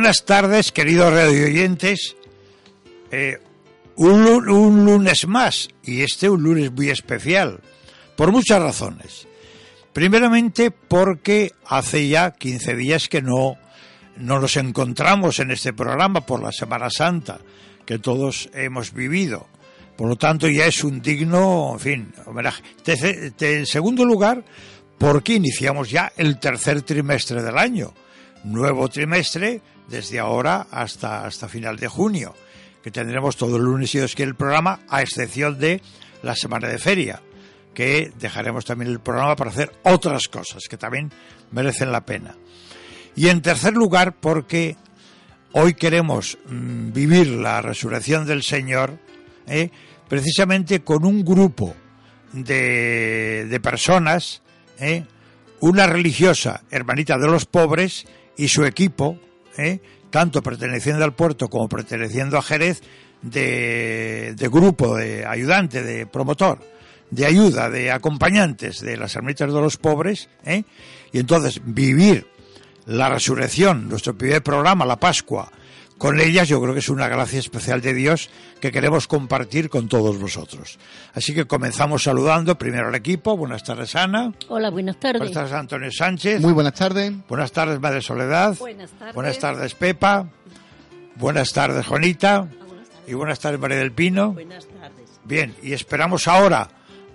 Buenas tardes, queridos radio oyentes. Eh, un, un lunes más, y este un lunes muy especial, por muchas razones. Primeramente porque hace ya 15 días que no, no nos encontramos en este programa por la Semana Santa que todos hemos vivido. Por lo tanto, ya es un digno, en fin, homenaje. En segundo lugar, porque iniciamos ya el tercer trimestre del año. Nuevo trimestre desde ahora hasta, hasta final de junio, que tendremos todo el lunes y Dios quiere el programa, a excepción de la semana de feria, que dejaremos también el programa para hacer otras cosas que también merecen la pena. Y en tercer lugar, porque hoy queremos mm, vivir la resurrección del Señor ¿eh? precisamente con un grupo de, de personas, ¿eh? una religiosa, hermanita de los pobres, y su equipo, ¿eh? tanto perteneciendo al puerto como perteneciendo a Jerez, de, de grupo, de ayudante, de promotor, de ayuda, de acompañantes de las hermanitas de los pobres, ¿eh? y entonces vivir la resurrección, nuestro primer programa, la Pascua, con ellas yo creo que es una gracia especial de Dios que queremos compartir con todos vosotros. Así que comenzamos saludando primero al equipo. Buenas tardes, Ana. Hola, buenas tardes. Buenas tardes, Antonio Sánchez. Muy buenas tardes. Buenas tardes, Madre Soledad. Buenas tardes. Buenas tardes, Pepa. Buenas tardes, Juanita. Y buenas tardes, María del Pino. Buenas tardes. Bien, y esperamos ahora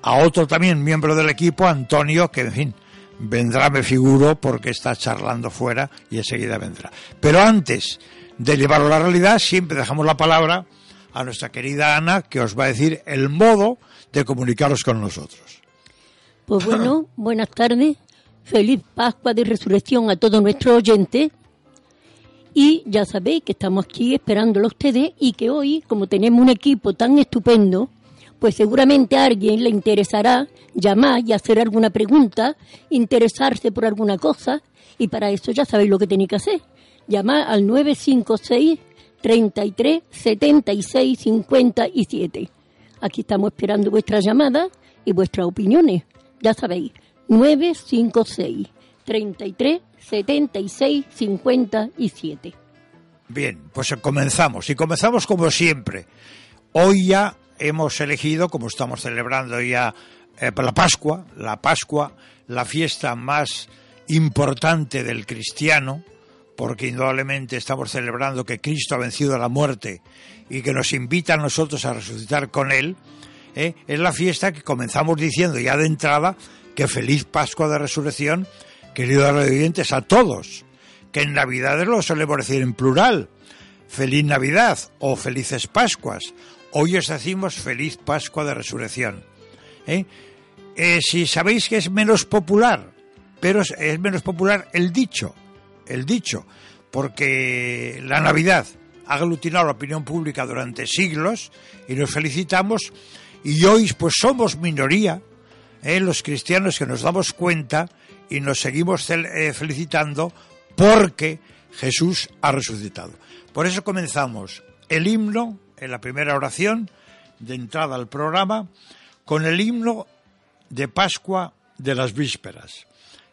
a otro también miembro del equipo, Antonio, que en fin, vendrá, me figuro, porque está charlando fuera y enseguida vendrá. Pero antes de llevarlo a la realidad, siempre dejamos la palabra a nuestra querida Ana, que os va a decir el modo de comunicaros con nosotros. Pues bueno, buenas tardes. Feliz Pascua de Resurrección a todos nuestros oyentes. Y ya sabéis que estamos aquí esperándolo a ustedes y que hoy, como tenemos un equipo tan estupendo, pues seguramente a alguien le interesará llamar y hacer alguna pregunta, interesarse por alguna cosa, y para eso ya sabéis lo que tenéis que hacer. Llamar al 956 33 76 57. Aquí estamos esperando vuestras llamadas y vuestras opiniones. Ya sabéis, 956 33 76 57. Bien, pues comenzamos. Y comenzamos como siempre. Hoy ya hemos elegido, como estamos celebrando ya eh, la Pascua, la Pascua, la fiesta más importante del cristiano, porque indudablemente estamos celebrando que Cristo ha vencido a la muerte y que nos invita a nosotros a resucitar con Él, ¿eh? es la fiesta que comenzamos diciendo ya de entrada que feliz Pascua de Resurrección, queridos oyentes, a todos, que en Navidades lo solemos decir en plural, feliz Navidad o felices Pascuas. Hoy os decimos feliz Pascua de Resurrección. ¿eh? Eh, si sabéis que es menos popular, pero es menos popular el dicho, el dicho, porque la Navidad ha aglutinado la opinión pública durante siglos y nos felicitamos y hoy pues somos minoría, ¿eh? los cristianos que nos damos cuenta y nos seguimos eh, felicitando porque Jesús ha resucitado. Por eso comenzamos el himno en la primera oración de entrada al programa con el himno de Pascua de las Vísperas,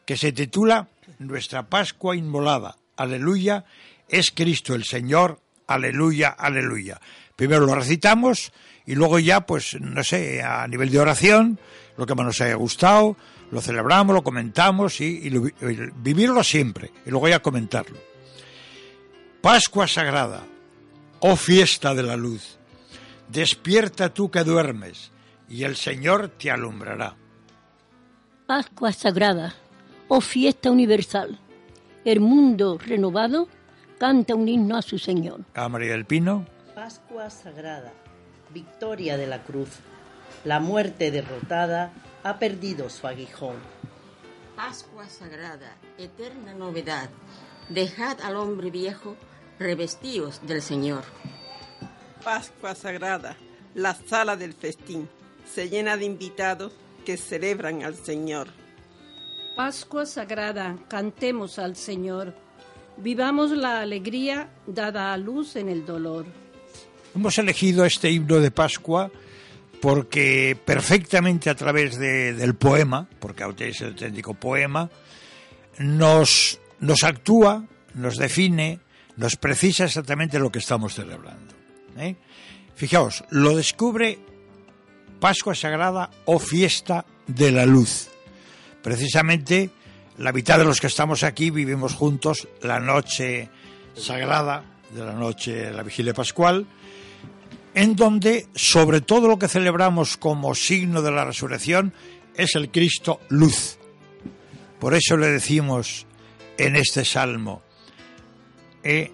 que se titula Nuestra Pascua Inmolada, aleluya, es Cristo el Señor, aleluya, aleluya. Primero lo recitamos y luego ya, pues, no sé, a nivel de oración, lo que más nos haya gustado, lo celebramos, lo comentamos y, y lo- y vivirlo siempre y luego ya comentarlo. Pascua Sagrada, oh fiesta de la luz, despierta tú que duermes y el Señor te alumbrará. Pascua Sagrada, oh fiesta universal. El mundo renovado canta un himno a su Señor. A María del Pino. Pascua Sagrada, victoria de la cruz. La muerte derrotada ha perdido su aguijón. Pascua sagrada, eterna novedad. Dejad al hombre viejo, revestíos del Señor. Pascua Sagrada, la sala del festín, se llena de invitados que celebran al Señor. Pascua Sagrada, cantemos al Señor. Vivamos la alegría dada a luz en el dolor. Hemos elegido este himno de Pascua porque perfectamente a través de- del poema, porque es el auténtico poema, nos, nos actúa, nos define, nos precisa exactamente lo que estamos celebrando. ¿eh? Fijaos, lo descubre Pascua Sagrada o fiesta de la luz. Precisamente la mitad de los que estamos aquí vivimos juntos la noche sagrada de la noche de la vigilia pascual, en donde sobre todo lo que celebramos como signo de la resurrección es el Cristo luz. Por eso le decimos en este salmo, eh,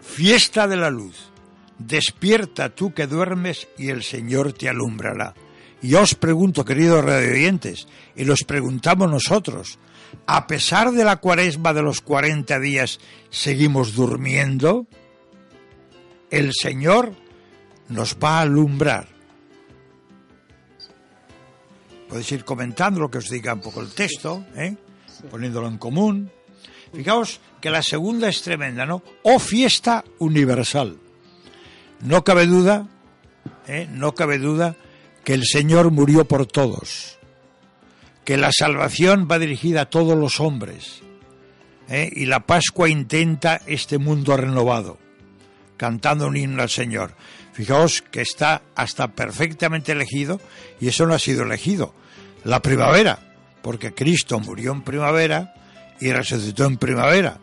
fiesta de la luz, despierta tú que duermes y el Señor te alumbrará. Y yo os pregunto, queridos radioyentes, y los preguntamos nosotros, a pesar de la cuaresma de los 40 días, ¿seguimos durmiendo? El Señor nos va a alumbrar. Podéis ir comentando lo que os diga un poco el texto, ¿eh? poniéndolo en común. Fijaos que la segunda es tremenda, ¿no? O fiesta universal. No cabe duda, ¿eh? no cabe duda que el Señor murió por todos, que la salvación va dirigida a todos los hombres, ¿eh? y la Pascua intenta este mundo renovado, cantando un himno al Señor. Fijaos que está hasta perfectamente elegido, y eso no ha sido elegido, la primavera, porque Cristo murió en primavera y resucitó en primavera.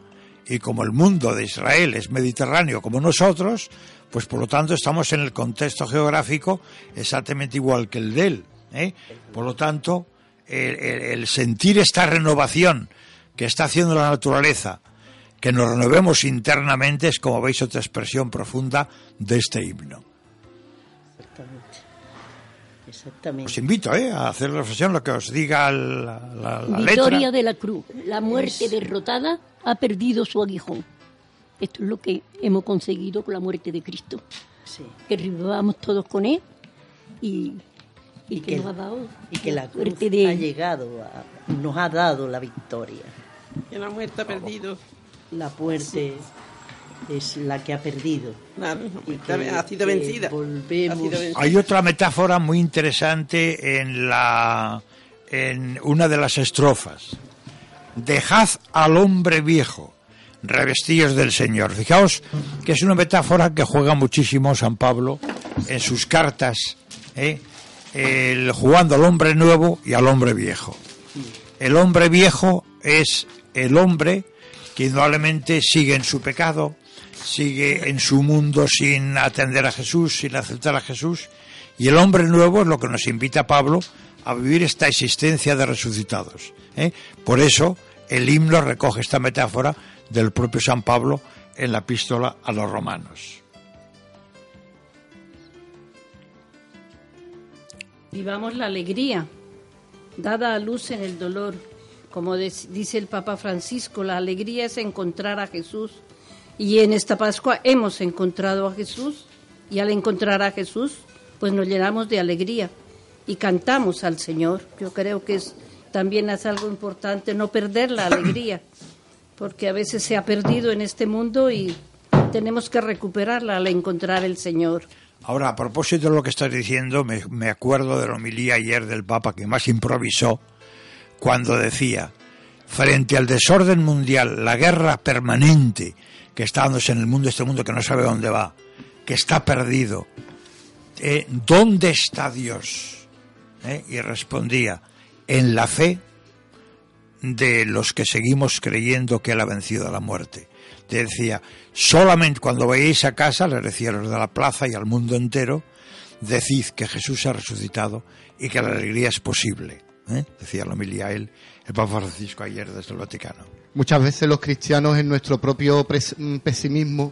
Y como el mundo de Israel es mediterráneo como nosotros, pues por lo tanto estamos en el contexto geográfico exactamente igual que el de él. ¿eh? Por lo tanto, el, el- el sentir esta renovación que está haciendo la naturaleza, que nos renovemos internamente, es como veis otra expresión profunda de este himno. Exactamente. Exactamente. Os invito ¿eh? a hacer reflexión lo que os diga la, la- la Victoria letra. de la cruz. La muerte derrotada ha perdido su aguijón. Esto es lo que hemos conseguido con la muerte de Cristo. Sí. Que revivamos todos con Él y, y Y que, que- nos ha dado Y que la cruz suerte de ha llegado, a- nos ha dado la victoria. Que la muerte ha perdido. La muerte es la que ha perdido. Claro, la Y muerte que- ha sido vencida. volvemos- Ha sido vencida. Hay otra metáfora muy interesante en la en una de las estrofas. Dejad al hombre viejo, revestidos del Señor. Fijaos que es una metáfora que juega muchísimo San Pablo en sus cartas, ¿eh? El- jugando al hombre nuevo y al hombre viejo. El hombre viejo es el hombre que indudablemente sigue en su pecado, sigue en su mundo sin atender a Jesús, sin aceptar a Jesús. Y el hombre nuevo es lo que nos invita Pablo a vivir esta existencia de resucitados. ¿eh? Por eso el himno recoge esta metáfora del propio San Pablo en la epístola a los romanos. Vivamos la alegría, dada a luz en el dolor. Como dice el Papa Francisco, la alegría es encontrar a Jesús. Y en esta Pascua hemos encontrado a Jesús. Y al encontrar a Jesús, pues nos llenamos de alegría y cantamos al Señor. Yo creo que es, también es algo importante no perder la alegría, porque a veces se ha perdido en este mundo y tenemos que recuperarla al encontrar el Señor. Ahora, a propósito de lo que estás diciendo, me, acuerdo de la homilía ayer del Papa que más improvisó cuando decía, frente al desorden mundial, la guerra permanente que está dándose en el mundo, este mundo que no sabe dónde va, que está perdido, eh, ¿dónde está Dios? Eh, y respondía, en la fe de los que seguimos creyendo que Él ha vencido a la muerte. Te decía, solamente cuando vayáis a casa, le decía a los de la plaza y al mundo entero, decid que Jesús ha resucitado y que la alegría es posible. ¿eh? Decía la homilia él, el Papa Francisco ayer desde el Vaticano. Muchas veces los cristianos en nuestro propio mm, pesimismo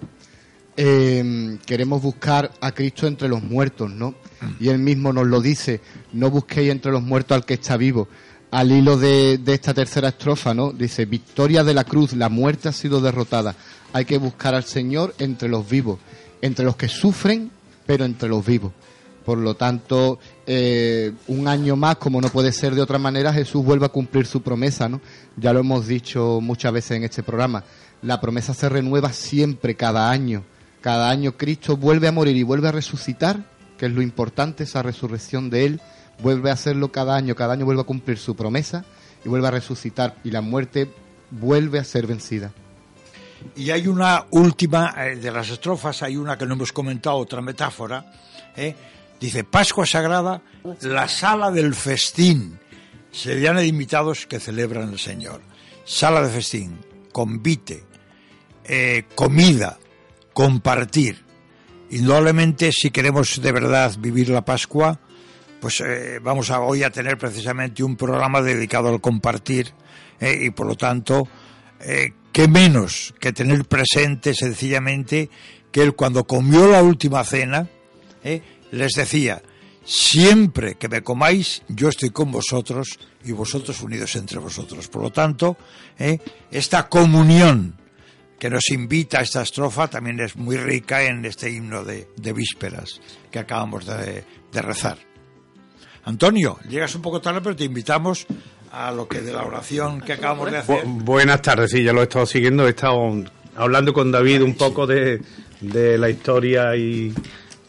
eh, queremos buscar a Cristo entre los muertos, ¿no? Y él mismo nos lo dice, no busquéis entre los muertos al que está vivo. Al hilo de, esta tercera estrofa, ¿no? Dice, victoria de la cruz, la muerte ha sido derrotada. Hay que buscar al Señor entre los vivos, entre los que sufren, pero entre los vivos. Por lo tanto, eh, un año más, como no puede ser de otra manera, Jesús vuelve a cumplir su promesa, ¿no? Ya lo hemos dicho muchas veces en este programa. La promesa se renueva siempre, cada año. Cada año Cristo vuelve a morir y vuelve a resucitar, que es lo importante, esa resurrección de Él. Vuelve a hacerlo cada año, cada año vuelve a cumplir su promesa y vuelve a resucitar. Y la muerte vuelve a ser vencida. Y hay una última eh, de las estrofas, hay una que no hemos comentado, otra metáfora. ¿eh? Dice, Pascua Sagrada, la sala del festín. Se llena de invitados que celebran el Señor. Sala de festín, convite, eh, comida, compartir. Indudablemente, si queremos de verdad vivir la Pascua, pues eh, vamos a, hoy a tener precisamente un programa dedicado al compartir eh, y por lo tanto, eh, qué menos que tener presente sencillamente que él cuando comió la última cena, les decía, siempre que me comáis, yo estoy con vosotros y vosotros unidos entre vosotros. Por lo tanto, esta comunión que nos invita a esta estrofa también es muy rica en este himno de, vísperas que acabamos de rezar. Antonio, llegas un poco tarde, pero te invitamos a lo que de la oración que acabamos de hacer. Bu- buenas tardes, sí, ya lo he estado siguiendo, he estado hablando con David un poco de, de la historia y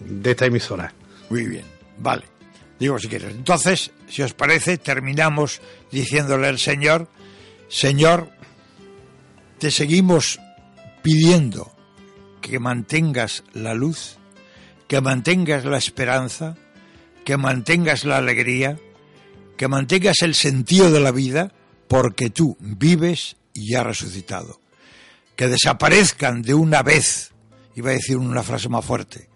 de esta emisora. Muy bien, vale. Digo si quieres. Entonces, si os parece, terminamos diciéndole al Señor, Señor, te seguimos pidiendo que mantengas la luz, que mantengas la esperanza, que mantengas la alegría, que mantengas el sentido de la vida, porque tú vives y has resucitado. Que desaparezcan de una vez, iba a decir una frase más fuerte,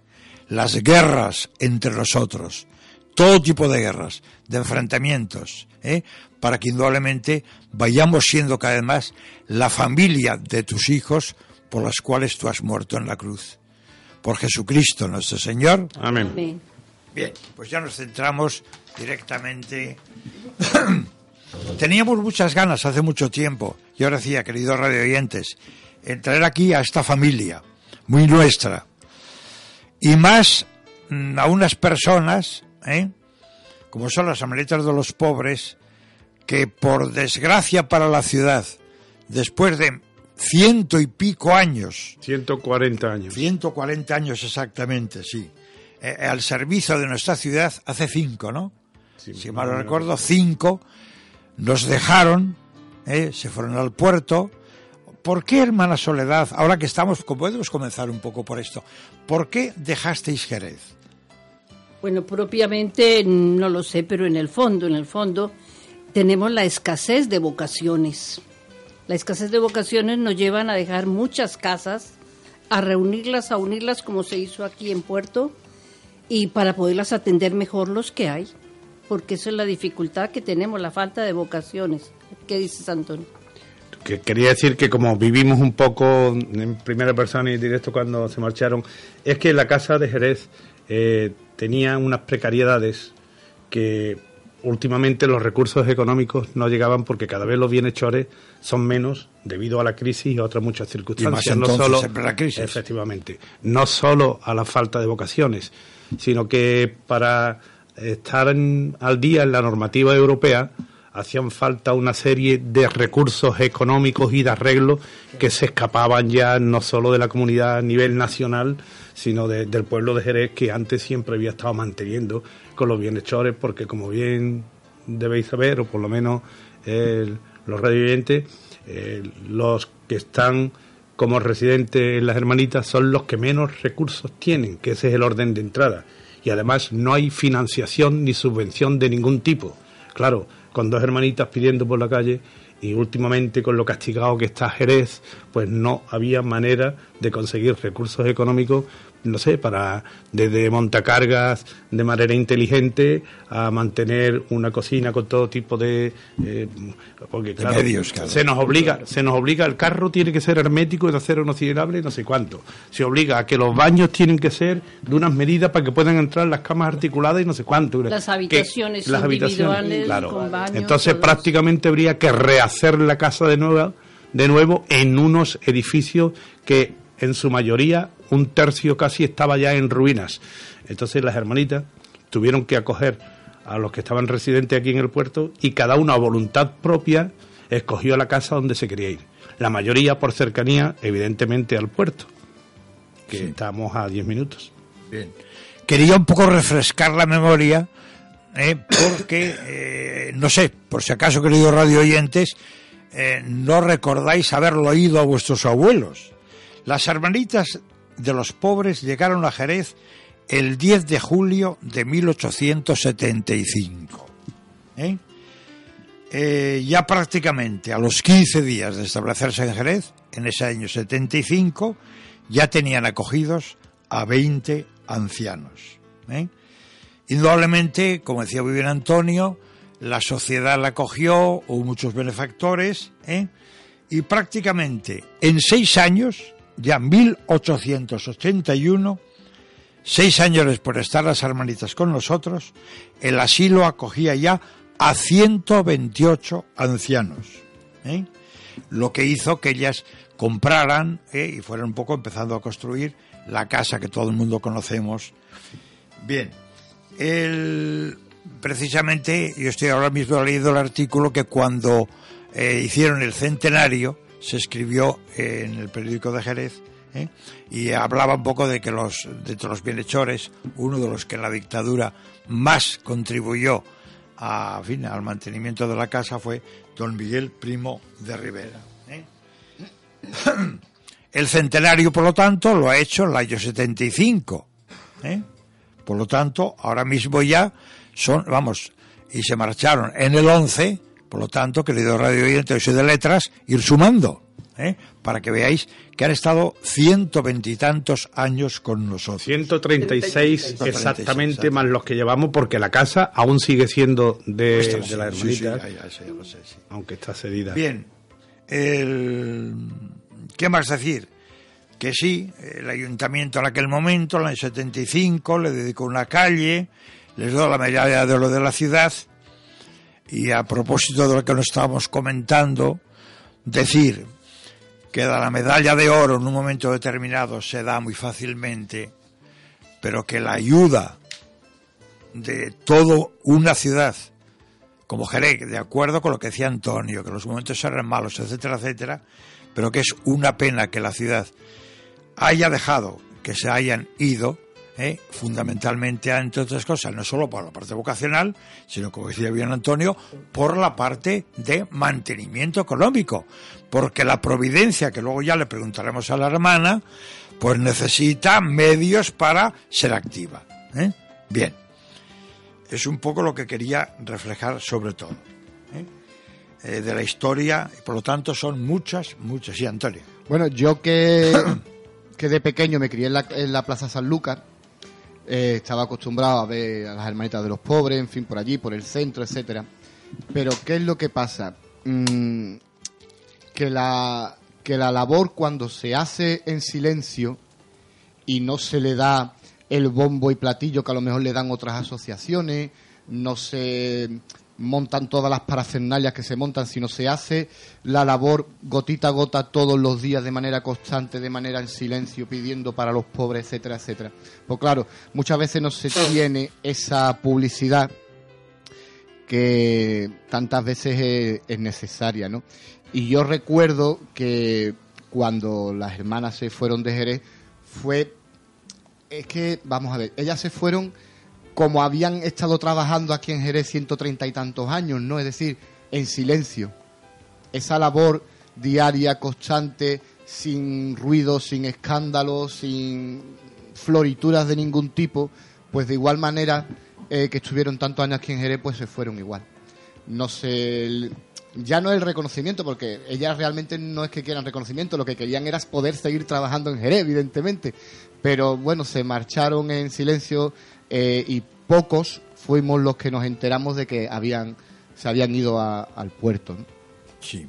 las guerras entre nosotros, todo tipo de guerras, de enfrentamientos, ¿eh? para que indudablemente vayamos siendo cada vez más la familia de tus hijos por las cuales tú has muerto en la cruz. Por Jesucristo nuestro Señor. Amén. Amén. Bien, pues ya nos centramos directamente. Teníamos muchas ganas hace mucho tiempo, y ahora decía, queridos radio oyentes, en traer aquí a esta familia, muy nuestra, y más mm, a unas personas, ¿eh? como son las amaletas de los pobres, que por desgracia para la ciudad, después de ciento y pico años, 140 años. 140 años exactamente, sí. Eh, al servicio de nuestra ciudad hace cinco, ¿no? si mal no recuerdo, cinco nos dejaron, eh, se fueron al puerto. ¿Por qué, hermana Soledad, ahora que estamos, podemos comenzar un poco por esto, ¿por qué dejasteis Jerez? Bueno, propiamente no lo sé, pero en el fondo, en el fondo, tenemos la escasez de vocaciones. La escasez de vocaciones nos llevan a dejar muchas casas, a reunirlas, a unirlas como se hizo aquí en Puerto, y para poderlas atender mejor los que hay, porque esa es la dificultad que tenemos, la falta de vocaciones. ¿Qué dices, Antonio? Que quería decir que como vivimos un poco en primera persona y directo cuando se marcharon, es que la casa de Jerez eh, tenía unas precariedades que últimamente los recursos económicos no llegaban porque cada vez los bienhechores son menos debido a la crisis y a otras muchas circunstancias. no entonces, solo, la crisis. Efectivamente. No solo a la falta de vocaciones, sino que para estar al día en la normativa europea hacían falta una serie de recursos económicos y de arreglos que se escapaban ya no solo de la comunidad a nivel nacional, sino de- del pueblo de Jerez que antes siempre había estado manteniendo con los bienhechores, porque como bien debéis saber, o por lo menos el- los radioyentes, eh, los que están como residentes en las hermanitas son los que menos recursos tienen, que ese es el orden de entrada. Y además no hay financiación ni subvención de ningún tipo. Claro, con dos hermanitas pidiendo por la calle y últimamente con lo castigado que está Jerez, pues no había manera de conseguir recursos económicos no sé, para desde montacargas de manera inteligente a mantener una cocina con todo tipo de eh, porque claro, medios, claro. se nos obliga, se nos obliga el carro tiene que ser hermético de acero inoxidable, no sé cuánto. Se obliga a que los baños tienen que ser de unas medidas para que puedan entrar las camas articuladas y no sé cuánto. Las Que- habitaciones las individuales habitaciones, claro. con baños. Entonces prácticamente habría que rehacer la casa de nuevo, de nuevo en unos edificios que en su mayoría un tercio casi estaba ya en ruinas. Entonces las hermanitas tuvieron que acoger a los que estaban residentes aquí en el puerto y cada uno a voluntad propia escogió la casa donde se quería ir. La mayoría por cercanía, evidentemente, al puerto, que estamos a 10 minutos. Bien. Quería un poco refrescar la memoria, eh, porque, eh, no sé, por si acaso, queridos radio oyentes, eh, no recordáis haberlo oído a vuestros abuelos. Las hermanitas de los pobres llegaron a Jerez el 10 de julio de 1875. ¿eh? Eh, ya prácticamente a los 15 días de establecerse en Jerez, en ese año 75, ya tenían acogidos a 20 ancianos. ¿eh? Indudablemente, como decía muy bien Antonio, la sociedad la acogió, hubo muchos benefactores, y prácticamente en seis años, ya 1881, seis años después de estar las hermanitas con nosotros, el asilo acogía ya a 128 ancianos. ¿eh? Lo que hizo que ellas compraran ¿eh? y fueran un poco empezando a construir la casa que todo el mundo conocemos. Bien, el, precisamente yo estoy ahora mismo leyendo el artículo que cuando eh, hicieron el centenario se escribió eh, en el periódico de Jerez ¿eh? y hablaba un poco de que los de los bienhechores, uno de los que en la dictadura más contribuyó a, fin, al mantenimiento de la casa fue don Miguel Primo de Rivera. ¿eh? El centenario, por lo tanto, lo ha hecho en el año 75. ¿eh? Por lo tanto, ahora mismo ya son, vamos, y se marcharon en el 11, por lo tanto, querido radio oyente, soy de letras, ir sumando, ¿eh? para que veáis que han estado ciento veintitantos años con nosotros. 136 exactamente más los que llevamos porque la casa aún sigue siendo de, de sí, sé, sí. aunque está cedida. Bien, el... ¿qué más decir? Que sí, el ayuntamiento en aquel momento, en el 75, le dedicó una calle, les dio la medalla de oro de la ciudad, y a propósito de lo que nos estábamos comentando, decir que la medalla de oro en un momento determinado se da muy fácilmente, pero que la ayuda de toda una ciudad como Jerez, de acuerdo con lo que decía Antonio, que los momentos eran malos, etcétera, etcétera, pero que es una pena que la ciudad haya dejado que se hayan ido, ¿eh? fundamentalmente, entre otras cosas, no solo por la parte vocacional, sino, como decía bien Antonio, por la parte de mantenimiento económico, porque la providencia, que luego ya le preguntaremos a la hermana, pues necesita medios para ser activa. ¿eh? Bien es un poco lo que quería reflejar sobre todo ¿eh? De la historia por lo tanto son muchas muchas sí Antonio Bueno, yo que, que de pequeño me crié en la, en la Plaza eh, estaba acostumbrado a ver a las hermanitas de los pobres, en fin, por allí, por el centro, etcétera. Pero ¿qué es lo que pasa? Mm, que la que la labor cuando se hace en silencio y no se le da el bombo y platillo que a lo mejor le dan otras asociaciones, no se montan todas las parafernalias que se montan, sino se hace la labor gotita a gota todos los días de manera constante, de manera en silencio, pidiendo para los pobres, etcétera, etcétera. Pues claro, muchas veces no se tiene esa publicidad que tantas veces es, es necesaria, ¿no? Y yo recuerdo que cuando las hermanas se fueron de Jerez fue es que vamos a ver, ellas se fueron como habían estado trabajando aquí en Jerez 130 y tantos años, ¿no? Es decir, en silencio. esa labor diaria, constante, sin ruido, sin escándalos, sin florituras de ningún tipo, pues de igual manera eh, que estuvieron tantos años aquí en Jerez, pues se fueron igual. No sé, ya no el reconocimiento, porque ellas realmente no es que quieran reconocimiento, lo que querían era poder seguir trabajando en Jerez, evidentemente. Pero bueno, se marcharon en silencio eh, y pocos fuimos los que nos enteramos de que habían se habían ido al puerto. Sí.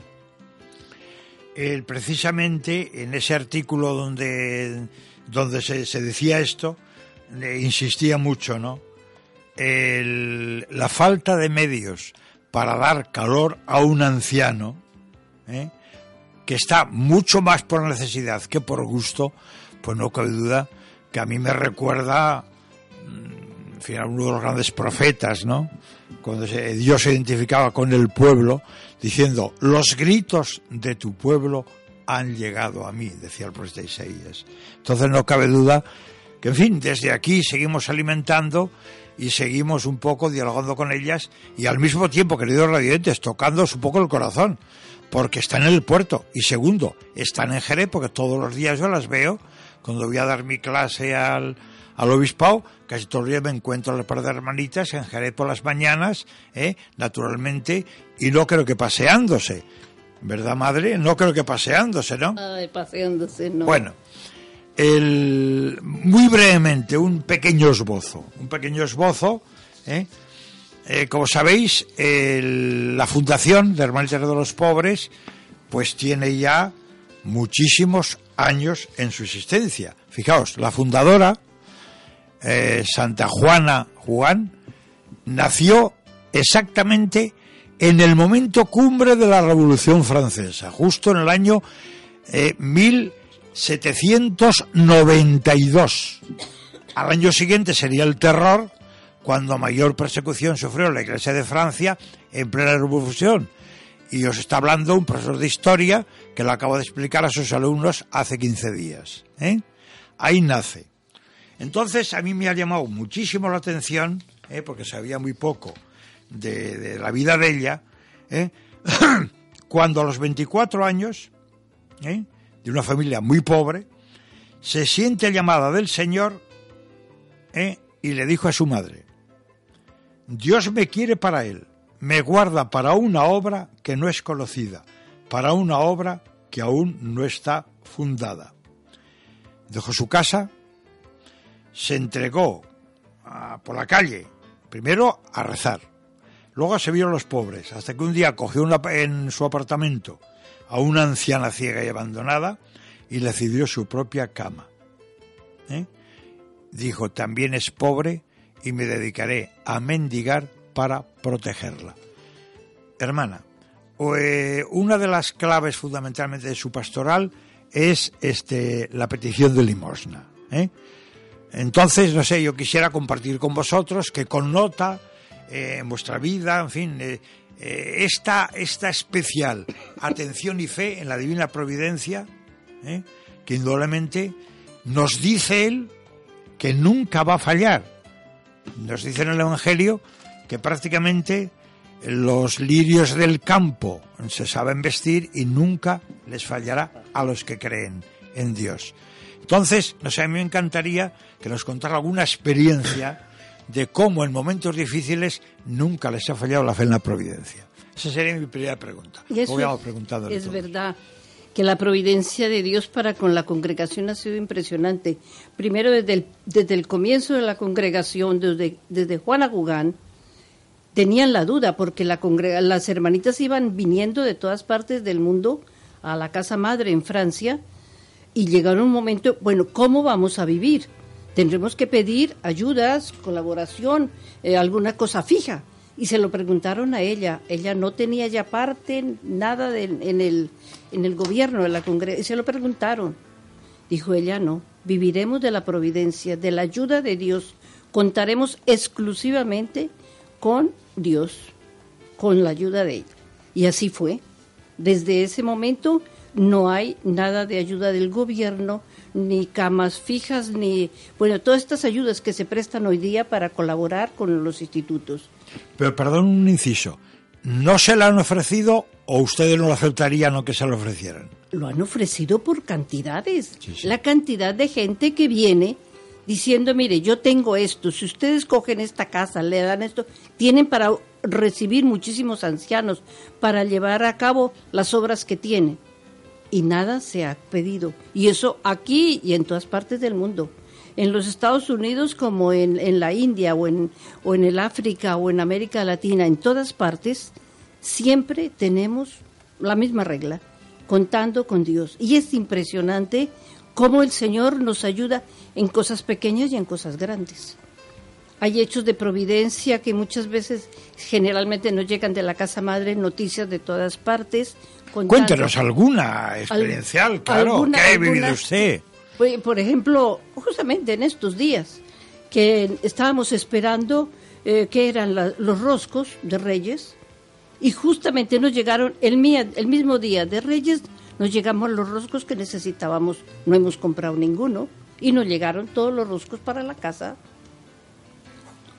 Precisamente en ese artículo donde, donde se, se decía esto, insistía mucho, ¿no? El- la falta de medios para dar calor a un anciano, ¿eh? que está mucho más por necesidad que por gusto, pues no cabe duda que a mí me recuerda uno de los grandes profetas, ¿no? Cuando se- Dios se identificaba con el pueblo, diciendo, los gritos de tu pueblo han llegado a mí, decía el profeta Isaías. Entonces no cabe duda que, en fin, desde aquí seguimos alimentando y seguimos un poco dialogando con ellas y al mismo tiempo, queridos radiantes, tocándoos un poco el corazón, porque están en el puerto. Y segundo, están en Jerez, porque todos los días yo las veo, cuando voy a dar mi clase al, al obispado, casi todos los días me encuentro a la par de hermanitas en Jerez por las mañanas, ¿eh? naturalmente, y no creo que paseándose. ¿Verdad, madre? No creo que paseándose, ¿no? Ay, paseándose, no. Bueno, el, muy brevemente, un pequeño esbozo. Un pequeño esbozo. ¿eh? Eh, como sabéis, el- la Fundación de Hermanitas de los Pobres, pues tiene ya muchísimos años en su existencia. Fijaos, la fundadora, eh, Santa Juana Juan, nació exactamente en el momento cumbre de la Revolución Francesa, justo en el año eh, 1792. Al año siguiente sería el terror, cuando mayor persecución sufrió la Iglesia de Francia en plena revolución. Y os está hablando un profesor de historia que lo acabo de explicar a sus alumnos hace 15 días. ¿eh? Ahí nace. Entonces a mí me ha llamado muchísimo la atención, ¿eh? porque sabía muy poco de, la vida de ella, ¿eh? cuando a los 24 años, ¿eh? de una familia muy pobre, se siente llamada del Señor y le dijo a su madre, Dios me quiere para él, me guarda para una obra que no es conocida, para una obra que aún no está fundada. Dejó su casa, se entregó por la calle, primero a rezar, luego a servir a los pobres, hasta que un día cogió una- en su apartamento a una anciana ciega y abandonada y le cedió su propia cama. ¿Eh? Dijo, también es pobre y me dedicaré a mendigar para protegerla. Hermana, eh, una de las claves fundamentalmente de su pastoral es este, la petición de limosna. ¿eh? Entonces, no sé, yo quisiera compartir con vosotros que connota eh, en vuestra vida, en fin, eh, eh, esta, esta especial atención y fe en la divina providencia, que indudablemente nos dice Él que nunca va a fallar. Nos dice en el Evangelio que prácticamente los lirios del campo se saben vestir y nunca les fallará a los que creen en Dios. Entonces, no sé, a mí me encantaría que nos contara alguna experiencia de cómo en momentos difíciles nunca les ha fallado la fe en la providencia. Esa sería mi primera pregunta. Y eso es- verdad que la providencia de Dios para con la congregación ha sido impresionante. Primero desde el, desde el comienzo de la congregación, desde, desde Juana Gugán, tenían la duda porque la las hermanitas iban viniendo de todas partes del mundo a la casa madre en Francia y llegaron un momento, bueno, ¿cómo vamos a vivir? Tendremos que pedir ayudas, colaboración, eh, alguna cosa fija. Y se lo preguntaron a ella. Ella no tenía ya parte, nada de- en, el, en el gobierno de la congregación. Y se lo preguntaron. Dijo ella, no, viviremos de la providencia, de la ayuda de Dios. Contaremos exclusivamente con Dios, con la ayuda de ella. Y así fue. Desde ese momento no hay nada de ayuda del gobierno, ni camas fijas, ni, bueno, todas estas ayudas que se prestan hoy día para colaborar con los institutos. Pero perdón un inciso. ¿No se le han ofrecido ¿O ustedes no lo aceptarían o que se lo ofrecieran? Lo han ofrecido por cantidades. La cantidad de gente que viene diciendo, mire, yo tengo esto, si ustedes cogen esta casa, le dan esto, tienen para recibir muchísimos ancianos, para llevar a cabo las obras que tienen. Y nada se ha pedido. Y eso aquí y en todas partes del mundo. En los Estados Unidos como en, en la India o en, o en el África o en América Latina, en todas partes, siempre tenemos la misma regla, contando con Dios. Y es impresionante cómo el Señor nos ayuda en cosas pequeñas y en cosas grandes. Hay hechos de providencia que muchas veces, generalmente nos llegan de la casa madre, noticias de todas partes. Cuéntenos alguna experiencial, claro. alguna- ¿Qué ha vivido usted? Pues, Por ejemplo, justamente en estos días, que estábamos esperando eh, que eran la- los roscos de Reyes, y justamente nos llegaron, el, mía- el mismo día de Reyes, nos llegamos los roscos que necesitábamos. No hemos comprado ninguno, y nos llegaron todos los roscos para la casa.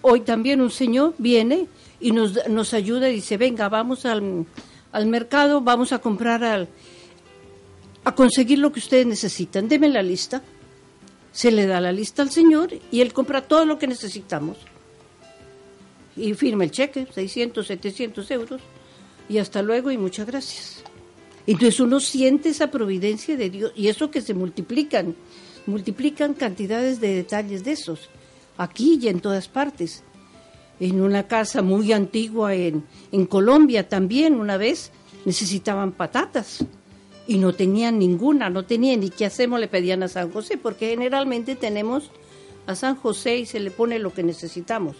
Hoy también un señor viene y nos, nos ayuda y dice, venga, vamos al, al mercado, vamos a comprar al, a conseguir lo que ustedes necesitan. Deme la lista. Se le da la lista al señor y él compra todo lo que necesitamos. Y firma el cheque, 600, 700 euros. Y hasta luego y muchas gracias. Entonces uno siente esa providencia de Dios y eso que se multiplican, multiplican cantidades de detalles de esos, aquí y en todas partes. En una casa muy antigua en, en Colombia también una vez necesitaban patatas y no tenían ninguna, no tenían ni qué hacemos, le pedían a San José, porque generalmente tenemos a San José y se le pone lo que necesitamos.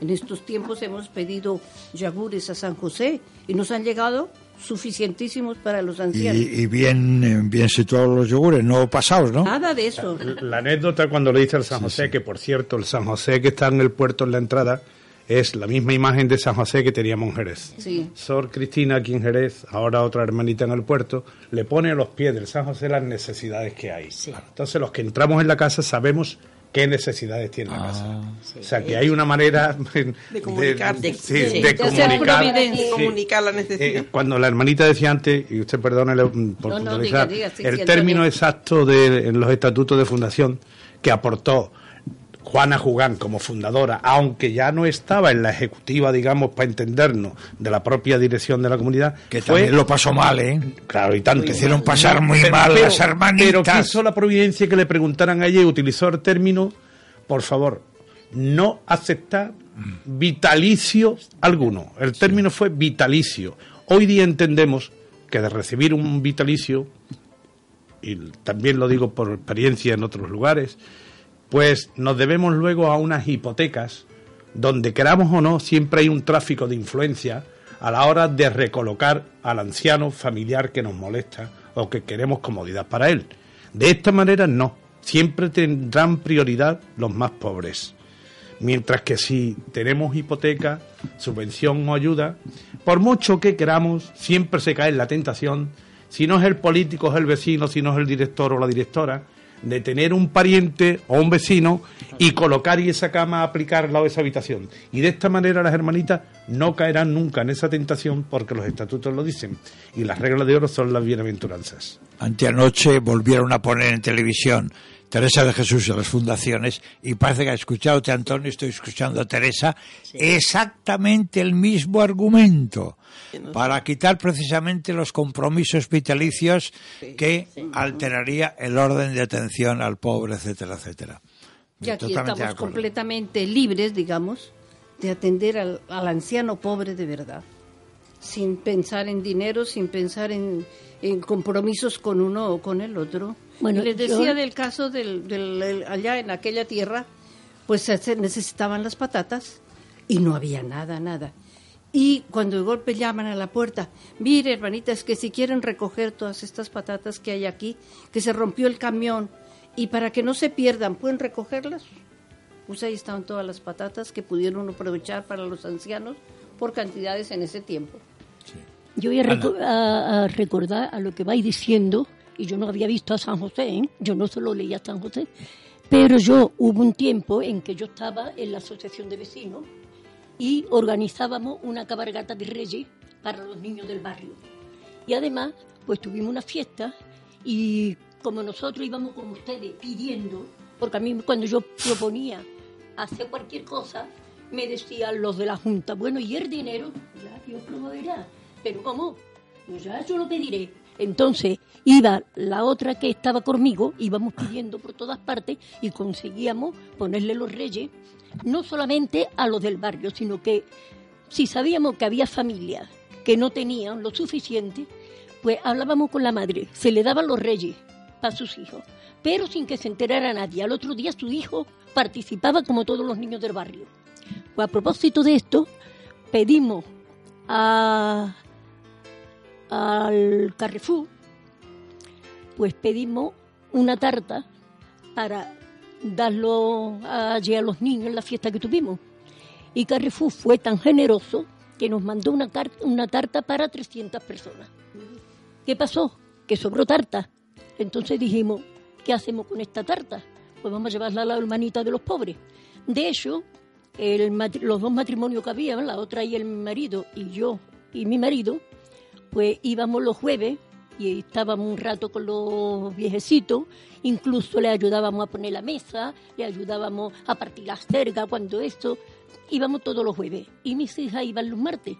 En estos tiempos hemos pedido yagures a San José y nos han llegado suficientísimos para los ancianos. y bien, bien situados los yogures, no pasados, ¿no? Nada de eso. La anécdota cuando le dice al San José, que por cierto, el San José que está en el puerto en la entrada es la misma imagen de San José que teníamos en Jerez. Sí. Sor Cristina aquí en Jerez, ahora otra hermanita en el puerto, le pone a los pies del San José las necesidades que hay. Entonces los que entramos en la casa sabemos qué necesidades tiene la casa. O sea que hay una manera de, comunicar. de, De- sí, comunicar. providencia. Sí. Comunicar la necesidad. Eh, cuando la hermanita decía antes, y usted perdone por No, no, puntualizar, diga, diga, sí, el sí, término exacto de, en los estatutos de fundación que aportó Juana Jugán como fundadora, aunque ya no estaba en la ejecutiva, digamos, para entendernos, de la propia dirección de la comunidad, Que fue- también lo pasó mal, ¿eh? Claro, y tanto. Te hicieron pasar muy Pero- mal pero- las hermanitas. Pero quiso la providencia que le preguntaran a ella y utilizó el término, por favor, no aceptar vitalicio alguno. El término fue vitalicio. Hoy día entendemos que de recibir un vitalicio, y también lo digo por experiencia en otros lugares, pues nos debemos luego a unas hipotecas donde queramos o no, siempre hay un tráfico de influencia a la hora de recolocar al anciano familiar que nos molesta o que queremos comodidad para él. De esta manera no, siempre tendrán prioridad los más pobres. Mientras que si tenemos hipoteca, subvención o ayuda, por mucho que queramos, siempre se cae en la tentación, si no es el político, es el vecino, si no es el director o la directora, de tener un pariente o un vecino y colocar y esa cama aplicar al lado de esa habitación. Y de esta manera las hermanitas no caerán nunca en esa tentación porque los estatutos lo dicen. Y las reglas de oro son las bienaventuranzas. Anteanoche volvieron a poner en televisión Teresa de Jesús y las fundaciones y parece que ha escuchado a Antonio, estoy escuchando a Teresa, exactamente el mismo argumento para quitar precisamente los compromisos vitalicios que alteraría el orden de atención al pobre, etcétera, etcétera. Y aquí Totalmente estamos completamente libres, digamos, de atender al, al anciano pobre de verdad, sin pensar en dinero, sin pensar en, en compromisos con uno o con el otro. Bueno, y les decía yo- del caso del, del- el- allá en aquella tierra, pues se necesitaban las patatas y no había nada, nada. Y cuando de golpe llaman a la puerta, mire hermanita, es que si quieren recoger todas estas patatas que hay aquí, que se rompió el camión, y para que no se pierdan, ¿pueden recogerlas? Pues ahí estaban todas las patatas que pudieron aprovechar para los ancianos por cantidades en ese tiempo. Yo voy a, a- a recordar a lo que vais diciendo, y yo no había visto a San José, ¿eh? yo no solo leía a San José, pero yo hubo un tiempo en que yo estaba en la asociación de vecinos y organizábamos una cabalgata de reyes para los niños del barrio. Y además, pues tuvimos una fiesta y como nosotros íbamos con ustedes pidiendo, porque a mí cuando yo proponía hacer cualquier cosa, me decían los de la Junta, bueno, y el dinero, ya Dios proveerá. Pero ¿cómo? Pues ya yo lo pediré. Entonces iba la otra que estaba conmigo, íbamos pidiendo por todas partes y conseguíamos ponerle los reyes, no solamente a los del barrio, sino que si sabíamos que había familias que no tenían lo suficiente, pues hablábamos con la madre, se le daban los reyes para sus hijos, pero sin que se enterara nadie. Al otro día su hijo participaba como todos los niños del barrio. Pues a propósito de esto, pedimos a, al Carrefour, pues pedimos una tarta para darlo allí a los niños en la fiesta que tuvimos. Y Carrefour fue tan generoso que nos mandó una, una tarta para 300 personas. ¿Qué pasó? Que sobró tarta. Entonces dijimos, ¿qué hacemos con esta tarta? Pues vamos a llevarla a la hermanita de los pobres. De hecho, el los dos matrimonios que había, la otra y el marido, y yo y mi marido, pues íbamos los jueves y estábamos un rato con los viejecitos, incluso le ayudábamos a poner la mesa, le ayudábamos a partir las cercas cuando esto, íbamos todos los jueves y mis hijas iban los martes.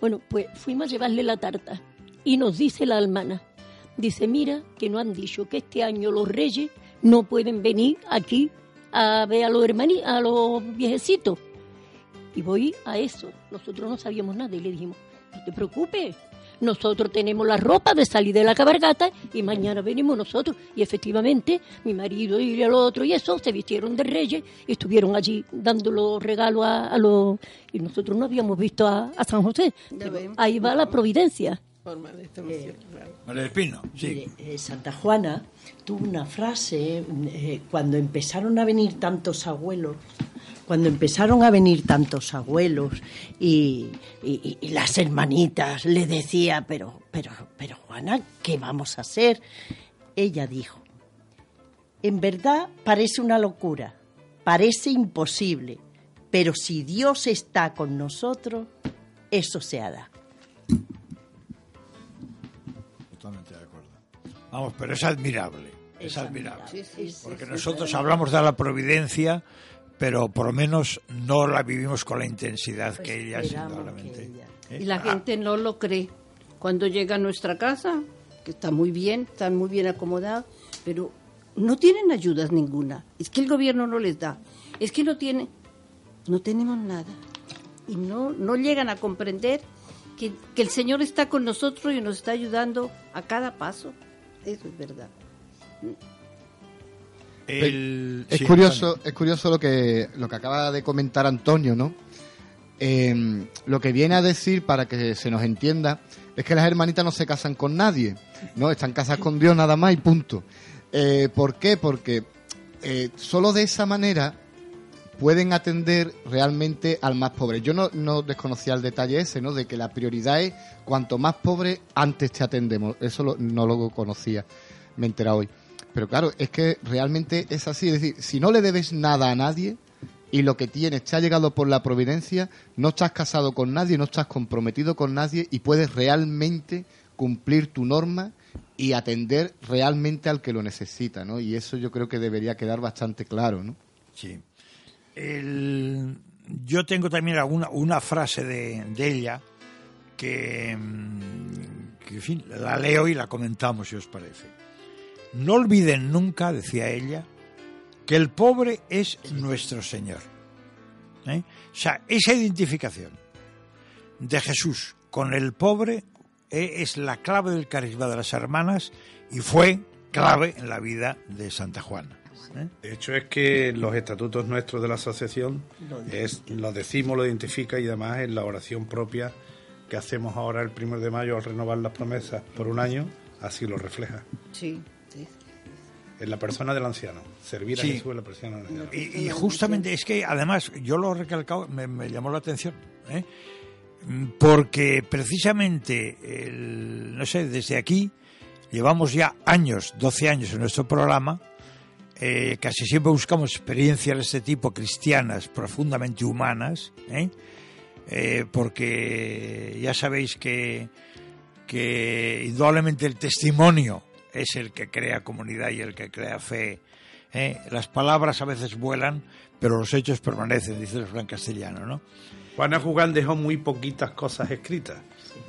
Bueno, pues fuimos a llevarle la tarta y nos dice la almana, dice, mira que no han dicho que este año los reyes no pueden venir aquí a ver a los hermani, a los viejecitos. Y voy a eso. Nosotros no sabíamos nada y le dijimos, no te preocupes, nosotros tenemos la ropa de salir de la cabalgata y mañana venimos nosotros. Y efectivamente, mi marido y el otro y eso se vistieron de reyes y estuvieron allí dando los regalos a, a los... Y nosotros no habíamos visto a, a San José. Ahí va la providencia. Forma de esta emoción, claro. María del Pino, sí. Mire, eh, Santa Juana tuvo una frase eh, cuando empezaron a venir tantos abuelos, cuando empezaron a venir tantos abuelos y, y- y las hermanitas le decía, pero, pero, pero Juana, ¿qué vamos a hacer? Ella dijo, en verdad parece una locura, parece imposible, pero si Dios está con nosotros, eso se hará. Totalmente de acuerdo. Vamos, pero es admirable. Es, Es admirable. admirable. Sí, sí, Porque sí, nosotros hablamos de la providencia, pero por lo menos no la vivimos con la intensidad Pues que ella, indudablemente. ¿Eh? Y la Ah, gente no lo cree. Cuando llega a nuestra casa, que está muy bien, están muy bien acomodados, pero no tienen ayudas ninguna. Es que el gobierno no les da. Es que no tienen, no tenemos nada. Y no, no llegan a comprender que, que el Señor está con nosotros y nos está ayudando a cada paso. Eso es verdad. El- Es sí, curioso, es curioso lo que lo que acaba de comentar Antonio, ¿no? Eh, lo que viene a decir para que se nos entienda es que las hermanitas no se casan con nadie, ¿no? Están casadas con Dios nada más y punto. Eh, ¿Por qué? Porque eh, solo de esa manera pueden atender realmente al más pobre. Yo no, no desconocía el detalle ese, ¿no? De que la prioridad es cuanto más pobre, antes te atendemos. Eso lo- no lo conocía, me he enterado hoy. Pero claro, es que realmente es así. Es decir, si no le debes nada a nadie y lo que tienes te ha llegado por la providencia, no estás casado con nadie, no estás comprometido con nadie y puedes realmente cumplir tu norma y atender realmente al que lo necesita, ¿no? Y eso yo creo que debería quedar bastante claro, ¿no? Sí. El- yo tengo también alguna una frase de, ella que, mm, que, en fin, la leo y la comentamos, si os parece. No olviden nunca, decía ella, que el pobre es nuestro Señor. ¿Eh? O sea, esa identificación de Jesús con el pobre eh, es la clave del carisma de las hermanas y fue clave en la vida de Santa Juana. ¿eh? De hecho es que los estatutos nuestros de la asociación Lo es lo decimos, lo identifica y además en la oración propia que hacemos ahora el primero de mayo al renovar las promesas por un año, así lo refleja. Sí. En la persona del anciano, servir Sí. a Jesús en la persona del anciano. Y, y justamente es que además yo lo he recalcado, me, me llamó la atención, ¿eh? Porque precisamente, el- no sé, desde aquí llevamos ya años, 12 años en nuestro programa, eh, casi siempre buscamos experiencias de este tipo cristianas, profundamente humanas, ¿eh? Eh, porque ya sabéis que que indudablemente el testimonio es el que crea comunidad y el que crea fe. ¿eh? Las palabras a veces vuelan, pero los hechos permanecen, dice el Fran Castellano, ¿no? Juana Jugán dejó muy poquitas cosas escritas,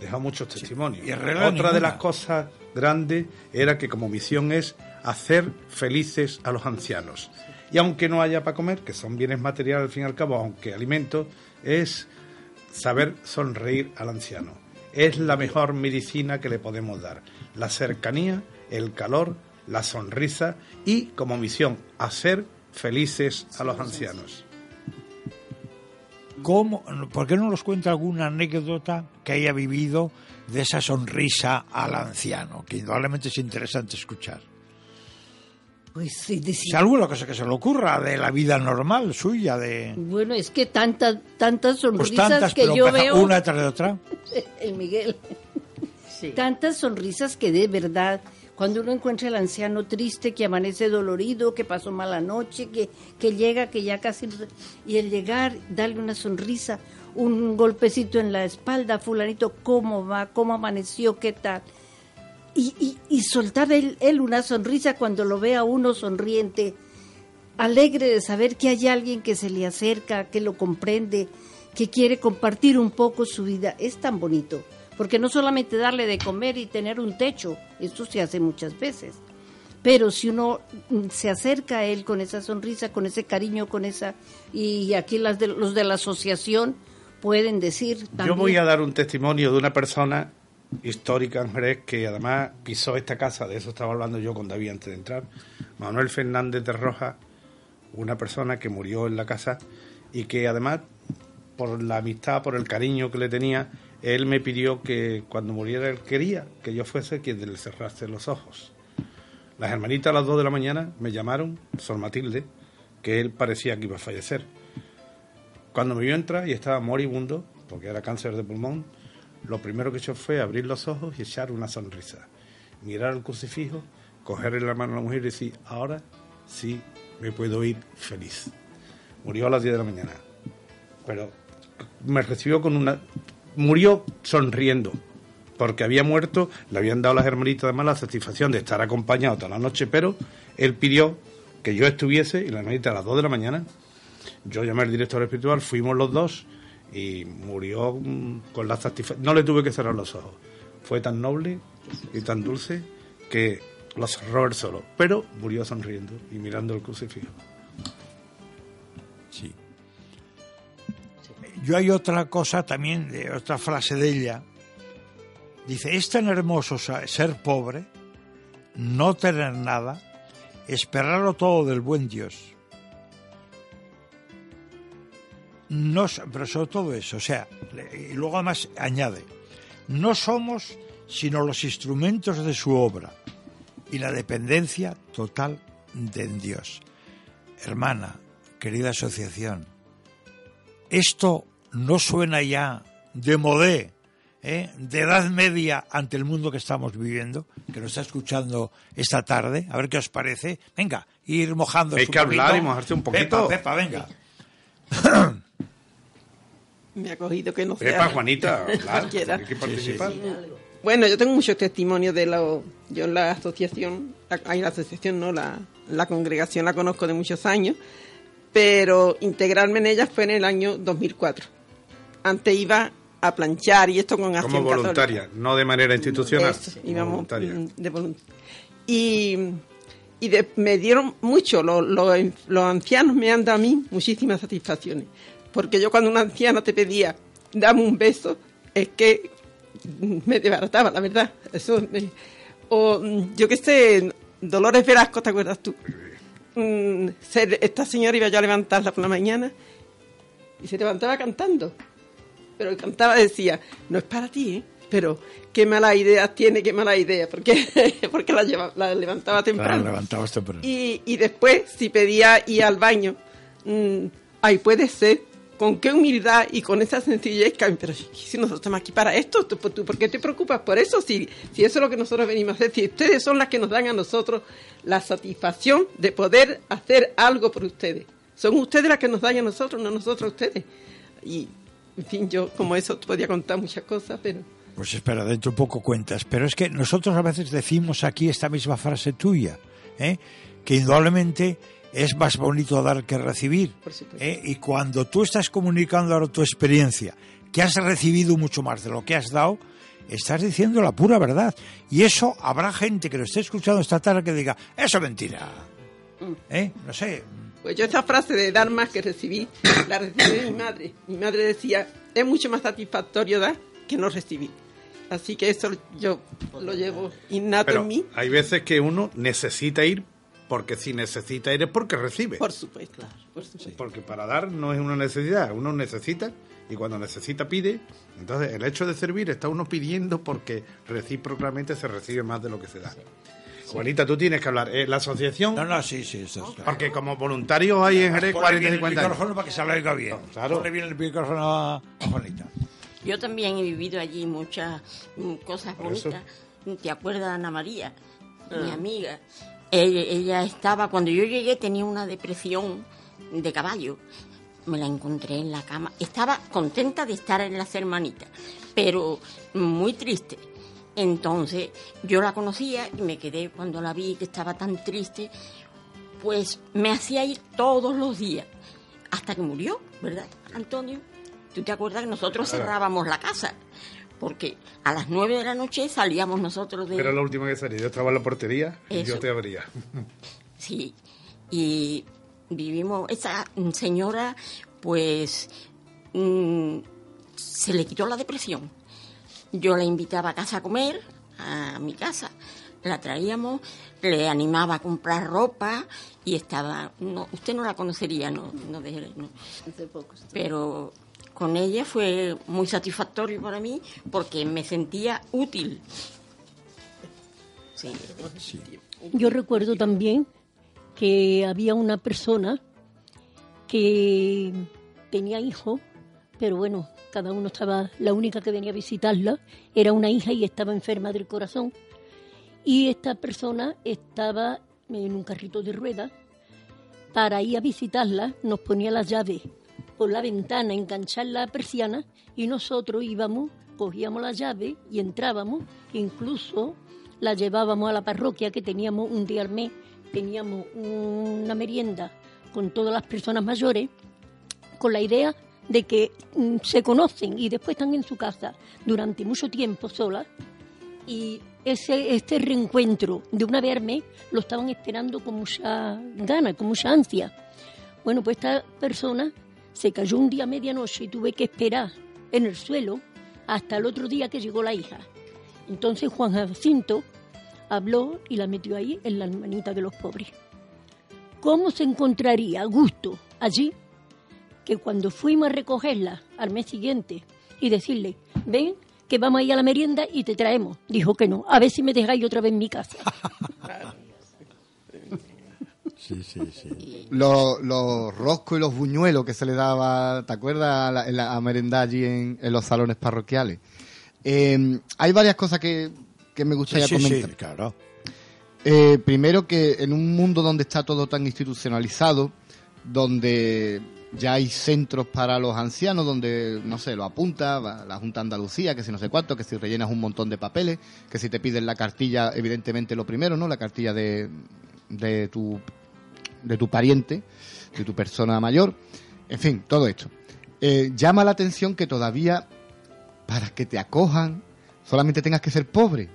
dejó muchos testimonios. y Otra de las cosas grandes era que como misión es hacer felices a los ancianos. Y aunque no haya para comer, que son bienes materiales al fin y al cabo, aunque alimentos, es saber sonreír al anciano. Es la mejor medicina que le podemos dar. La cercanía, el calor, la sonrisa y como misión hacer felices a los ancianos. ¿Cómo, ¿Por qué no nos cuenta alguna anécdota que haya vivido de esa sonrisa al anciano? Que indudablemente es interesante escuchar. Pues sí, decir- Si alguna cosa que se le ocurra de la vida normal suya, de Bueno, es que tantas tantas pues sonrisas tantas, que pero yo empezó veo. una tras de otra. El Miguel. Sí. Tantas sonrisas que de verdad, cuando uno encuentra al anciano triste, que amanece dolorido, que pasó mala noche, que, que llega, que ya casi... Y el llegar, darle una sonrisa, un golpecito en la espalda, fulanito, ¿cómo va? ¿Cómo amaneció? ¿Qué tal? Y, y, y soltar él, él una sonrisa cuando lo ve a uno sonriente, alegre de saber que hay alguien que se le acerca, que lo comprende, que quiere compartir un poco su vida. Es tan bonito, porque no solamente darle de comer y tener un techo, esto se hace muchas veces, pero si uno mm, se acerca a él con esa sonrisa, con ese cariño, con esa... Y aquí las de, los de la asociación pueden decir también... Yo voy a dar un testimonio de una persona histórica en Jerez que además pisó esta casa, de eso estaba hablando yo con David antes de entrar, Manuel Fernández de Rojas, una persona que murió en la casa y que además por la amistad, por el cariño que le tenía, él me pidió que cuando muriera él quería que yo fuese quien le cerrase los ojos. Las hermanitas a las 2 de la mañana me llamaron, Sor Matilde, que él parecía que iba a fallecer. Cuando me vio entrar y estaba moribundo, porque era cáncer de pulmón, lo primero que hizo fue abrir los ojos y echar una sonrisa. Mirar al crucifijo, cogerle la mano a la mujer y decir, ahora sí me puedo ir feliz. Murió a las 10 de la mañana. Pero me recibió con una... Murió sonriendo, porque había muerto, le habían dado las hermanitas además la satisfacción de estar acompañado toda la noche, pero él pidió que yo estuviese y la hermanita a las 2 de la mañana yo llamé al director espiritual, fuimos los dos y murió mm, con la satisfacción. No le tuve que cerrar los ojos. Fue tan noble y tan dulce que lo cerró él solo. Pero murió sonriendo y mirando el crucifijo. Yo hay otra cosa también, de otra frase de ella. Dice, es tan hermoso ser pobre, no tener nada, esperarlo todo del buen Dios. No, pero sobre todo eso, o sea, y luego además añade, no somos sino los instrumentos de su obra y la dependencia total de Dios. Hermana, querida asociación, esto no suena ya de modé, ¿eh? de edad media ante el mundo que estamos viviendo, que nos está escuchando esta tarde, a ver qué os parece. Venga, ir mojando. Hay que hablar y mojarse un poquito. Pepa, Pepa, venga. Me ha cogido que no sea Pepa, Juanita, claro, hay que participar. Bueno, yo tengo muchos testimonios de lo... Yo en la asociación, la- hay la asociación, no, la, la congregación la conozco de muchos años, pero integrarme en ella fue en el año 2004. Antes iba a planchar y esto con Como acción católica. voluntaria, no de manera institucional. Eso, como íbamos de volun- Y, y de- me dieron mucho, los, los, los ancianos me han dado a mí muchísimas satisfacciones. Porque yo cuando una anciana te pedía, dame un beso, es que me desbarataba, la verdad. Eso me- o yo qué sé, Dolores Velasco, ¿te acuerdas tú? Mm, esta señora iba yo a levantarla por la mañana y se levantaba cantando. Pero el cantaba decía, no es para ti, ¿eh? pero qué mala idea tiene, qué mala idea, porque, porque la, lleva- la levantaba temprano. Y, y después, si pedía ir al baño, mm, ay, puede ser, con qué humildad y con esa sencillez, que, pero si si nosotros estamos aquí para esto, ¿tú, tú por qué te preocupas por eso? Si, si eso es lo que nosotros venimos a hacer, si ustedes son las que nos dan a nosotros la satisfacción de poder hacer algo por ustedes. Son ustedes las que nos dan a nosotros, no nosotros a ustedes. Y, en fin, yo como eso podía contar muchas cosas, pero Pues espera, dentro un poco cuentas. Pero es que nosotros a veces decimos aquí esta misma frase tuya, ¿eh? que indudablemente es más bonito dar que recibir. ¿eh? Y cuando tú estás comunicando ahora tu experiencia, que has recibido mucho más de lo que has dado, estás diciendo la pura verdad. Y eso habrá gente que lo esté escuchando esta tarde que diga, eso es mentira. ¿Eh? No sé. Pues yo esa frase de dar más que recibir, la recibí de mi madre. Mi madre decía, es mucho más satisfactorio dar que no recibir. Así que eso yo lo llevo innato Pero en mí, hay veces que uno necesita ir porque si necesita ir es porque recibe. por supuesto. por supuesto. Porque para dar no es una necesidad, uno necesita y cuando necesita pide. Entonces el hecho de servir está uno pidiendo porque recíprocamente se recibe más de lo que se da. Juanita, tú tienes que hablar. Eh, la asociación, No, no, sí, sí, eso es claro. porque como voluntarios hay en Jerez Ponle 40 bien y el 50 años. micrófono para que se le oiga bien. Claro. Ponle bien el micrófono a Juanita. Yo también he vivido allí muchas mm, cosas Por eso. bonitas. ¿Te acuerdas de Ana María, mi amiga? Ella, ella estaba, cuando yo llegué tenía una depresión de caballo. Me la encontré en la cama. Estaba contenta de estar en las hermanitas, pero muy triste. Entonces yo la conocía y me quedé cuando la vi que estaba tan triste, pues me hacía ir todos los días hasta que murió, ¿verdad, Antonio? ¿Tú te acuerdas que nosotros cerrábamos la casa? Porque a las nueve de la noche salíamos nosotros de... Era la última que salí. Yo estaba en la portería y yo te abría. Sí, y vivimos, esa señora, pues, mm, se le quitó la depresión. Yo la invitaba a casa a comer, a mi casa, la traíamos, le animaba a comprar ropa y estaba, no, usted no la conocería, no, no, de- no. pero con ella fue muy satisfactorio para mí porque me sentía útil. Sí. Yo recuerdo también que había una persona que tenía hijos, pero bueno, cada uno estaba, la única que venía a visitarla era una hija y estaba enferma del corazón. Y esta persona estaba en un carrito de ruedas. Para ir a visitarla nos ponía las llaves por la ventana, enganchar la persiana y nosotros íbamos, cogíamos la llave y entrábamos, incluso la llevábamos a la parroquia que teníamos un día al mes, teníamos una merienda con todas las personas mayores, con la idea de que mm, se conocen y después están en su casa durante mucho tiempo solas y ese este reencuentro de una verme lo estaban esperando con mucha gana, con mucha ansia. Bueno, pues esta persona se cayó un día a medianoche y tuve que esperar en el suelo hasta el otro día que llegó la hija. Entonces Juan Jacinto habló y la metió ahí en la hermanita de los pobres. ¿Cómo se encontraría a gusto allí que cuando fuimos a recogerla al mes siguiente y decirle, ven, que vamos a ir a la merienda y te traemos? Dijo que no, a ver si me dejáis otra vez en mi casa. Sí, sí, sí. Los, los roscos y los buñuelos que se le daba, ¿te acuerdas? A, la- en la- a merendar allí en, en los salones parroquiales. Eh, hay varias cosas que, que me gustaría sí, sí, comentar. claro. Eh, primero que en un mundo donde está todo tan institucionalizado, donde ya hay centros para los ancianos, donde, no sé, lo apunta la Junta Andalucía, que si no sé cuánto, que si rellenas un montón de papeles, que si te piden la cartilla, evidentemente lo primero, ¿no? La cartilla de, de tu de tu pariente, de tu persona mayor, en fin, todo esto. Eh, llama la atención que todavía, para que te acojan, solamente tengas que ser pobre.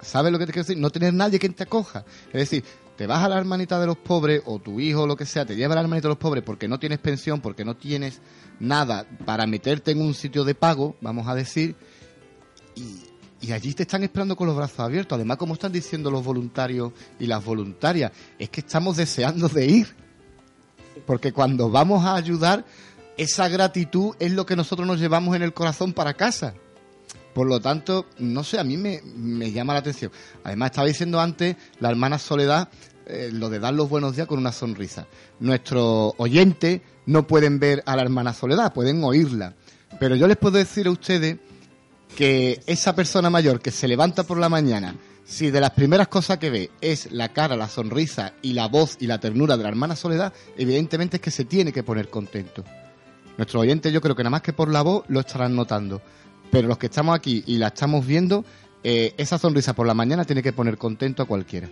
¿Sabes lo que te quiero decir? No tener nadie que te acoja. Es decir, te vas a la hermanita de los pobres o tu hijo o lo que sea, te lleva a la hermanita de los pobres porque no tienes pensión, porque no tienes nada para meterte en un sitio de pago, vamos a decir, y, y allí te están esperando con los brazos abiertos. Además, como están diciendo los voluntarios y las voluntarias, es que estamos deseando de ir. Porque cuando vamos a ayudar, esa gratitud es lo que nosotros nos llevamos en el corazón para casa. Por lo tanto, no sé, a mí me, me llama la atención. Además, estaba diciendo antes la hermana Soledad eh, lo de dar los buenos días con una sonrisa. Nuestros oyentes no pueden ver a la hermana Soledad, pueden oírla. Pero yo les puedo decir a ustedes que esa persona mayor que se levanta por la mañana, si de las primeras cosas que ve es la cara, la sonrisa y la voz y la ternura de la hermana Soledad, evidentemente es que se tiene que poner contento. Nuestros oyentes yo creo que nada más que por la voz lo estarán notando. Pero los que estamos aquí y la estamos viendo, eh, esa sonrisa por la mañana tiene que poner contento a cualquiera.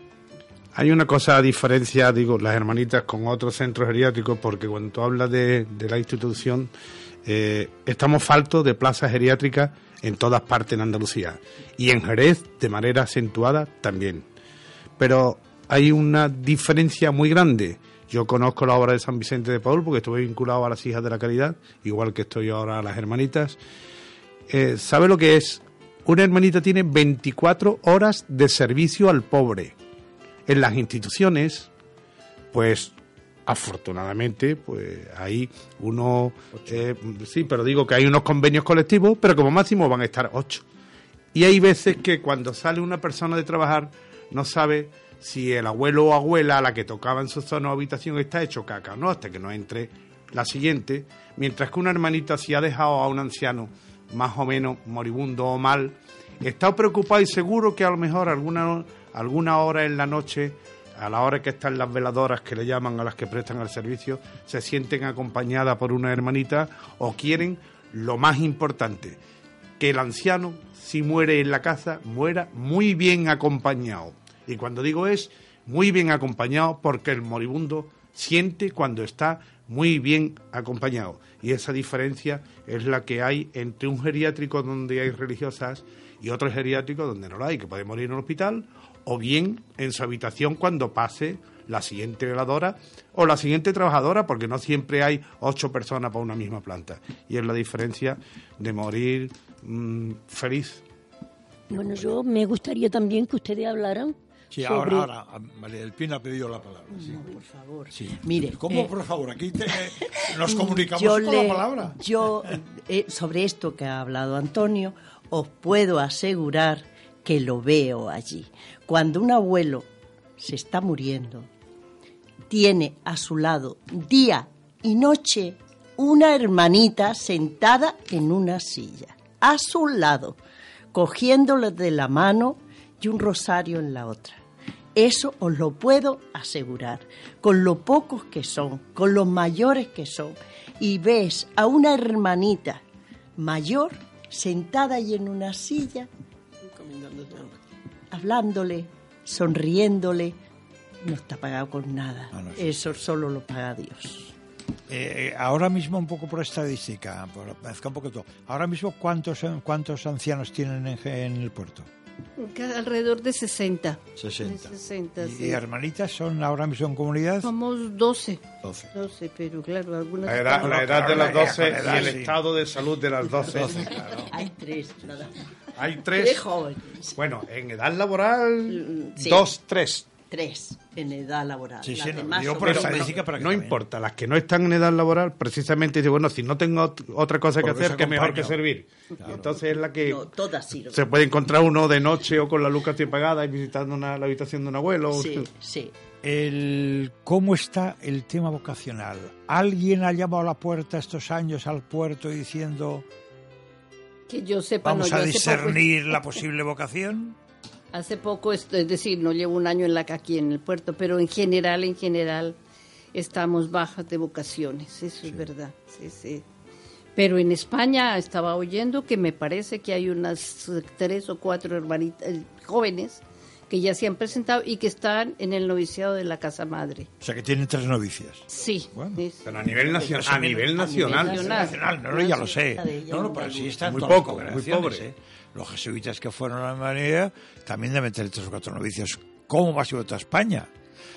Hay una cosa a diferencia, digo, las hermanitas con otros centros geriátricos, porque cuando tú hablas de, la institución, eh, estamos faltos de plazas geriátricas en todas partes en Andalucía y en Jerez de manera acentuada también. Pero hay una diferencia muy grande. Yo conozco la obra de San Vicente de Paul porque estuve vinculado a las hijas de la caridad, igual que estoy ahora a las hermanitas. Eh, ¿Sabe lo que es? Una hermanita tiene 24 horas de servicio al pobre. En las instituciones, pues afortunadamente, pues hay uno, eh, sí, pero digo que hay unos convenios colectivos, pero como máximo van a estar ocho. Y hay veces que cuando sale una persona de trabajar no sabe si el abuelo o abuela a la que tocaba en su zona o habitación está hecho caca o no, hasta que no entre la siguiente, mientras que una hermanita si ha dejado a un anciano más o menos moribundo o mal, está preocupado y seguro que a lo mejor alguna, alguna hora en la noche a la hora que están las veladoras que le llaman a las que prestan el servicio, se sienten acompañadas por una hermanita o quieren lo más importante, que el anciano, si muere en la casa, muera muy bien acompañado. Y cuando digo es muy bien acompañado porque el moribundo siente cuando está muy bien acompañado. Y esa diferencia es la que hay entre un geriátrico donde hay religiosas y otro geriátrico donde no lo hay, que puede morir en un hospital o bien en su habitación cuando pase la siguiente veladora o la siguiente trabajadora, porque no siempre hay ocho personas para una misma planta. Y es la diferencia de morir mm, feliz. Bueno, yo me gustaría también que ustedes hablaran Sí, sobre... ahora, ahora, María del Pino ha pedido la palabra. sí. Por favor. Sí. Mire, ¿Cómo, eh, por favor? Aquí te- nos comunicamos con le- la palabra. Yo, eh, sobre esto que ha hablado Antonio, os puedo asegurar que lo veo allí. Cuando un abuelo se está muriendo, tiene a su lado día y noche una hermanita sentada en una silla, a su lado, cogiéndole de la mano y un rosario en la otra. Eso os lo puedo asegurar, con lo pocos que son, con los mayores que son, y ves a una hermanita mayor sentada ahí en una silla, hablándole, sonriéndole, no está pagado con nada. Ah, no, sí. Eso solo lo paga Dios. Eh, ahora mismo, un poco por estadística, por, un poquito. Ahora mismo, ¿cuántos, cuántos ancianos tienen en, en el puerto? Alrededor de 60. 60. De 60, ¿Y, sí. hermanitas son ahora mismo en comunidad? Somos 12. 12. 12, pero claro, algunas... La edad, la edad de las Claro, 12 la edad, y el sí. estado de salud de las 12. Hay tres, nada. Hay Tres tres. jóvenes. Bueno, en edad laboral, Mm, sí. dos, tres. Tres en edad laboral. Sí, Las sí, no, demás digo son por menos. estadística para que No también- importa, las que no están en edad laboral, precisamente dice, bueno, si no tengo ot- otra cosa que hacer, que mejor que servir. Entonces es la que No, todas sirven. se puede encontrar uno de noche o con la luz casi apagada y visitando una, la habitación de un abuelo. Sí, sí. El, ¿Cómo está el tema vocacional? ¿Alguien ha llamado a la puerta estos años al puerto diciendo Que yo sepa, vamos no, a yo poco- discernir la posible vocación? Hace poco, esto- es decir, no llevo un año en la aquí en el puerto, pero en general, en general, estamos bajas de vocaciones, eso es verdad. Sí, sí. Pero en España estaba oyendo que me parece que hay unas tres o cuatro hermanitas eh, jóvenes que ya se han presentado y que están en el noviciado de la Casa Madre. O sea, que tienen tres novicias. Sí. Bueno. es- Pero a nivel, nacio- Pues a nivel nacional. nacional. Nacional, no, no, ya lo sé. No, no, pero sí están Muy poco, muy congregaciones, pobre. ¿eh? Los jesuitas que fueron a la manera también deben tener tres o cuatro novicios, como más toda España.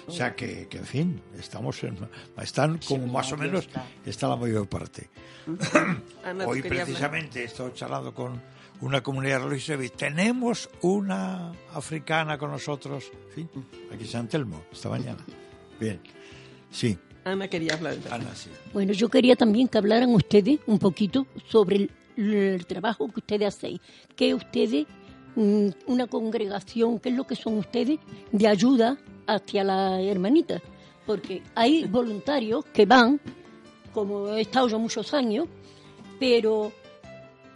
O sea que, que, en fin, estamos en, están como más o menos, está la mayor parte. Ana, ¿tú Hoy precisamente estoy charlando con una comunidad religiosa y tenemos una africana con nosotros, ¿sí? aquí en San Telmo, esta mañana. Bien, sí, Ana quería hablar. Ana, sí. Bueno, yo quería también que hablaran ustedes un poquito sobre el, el trabajo que ustedes hacen. Que ustedes, mm, una congregación, ¿qué es lo que son ustedes? De ayuda hacia la hermanita. Porque hay voluntarios que van, como he estado yo muchos años, pero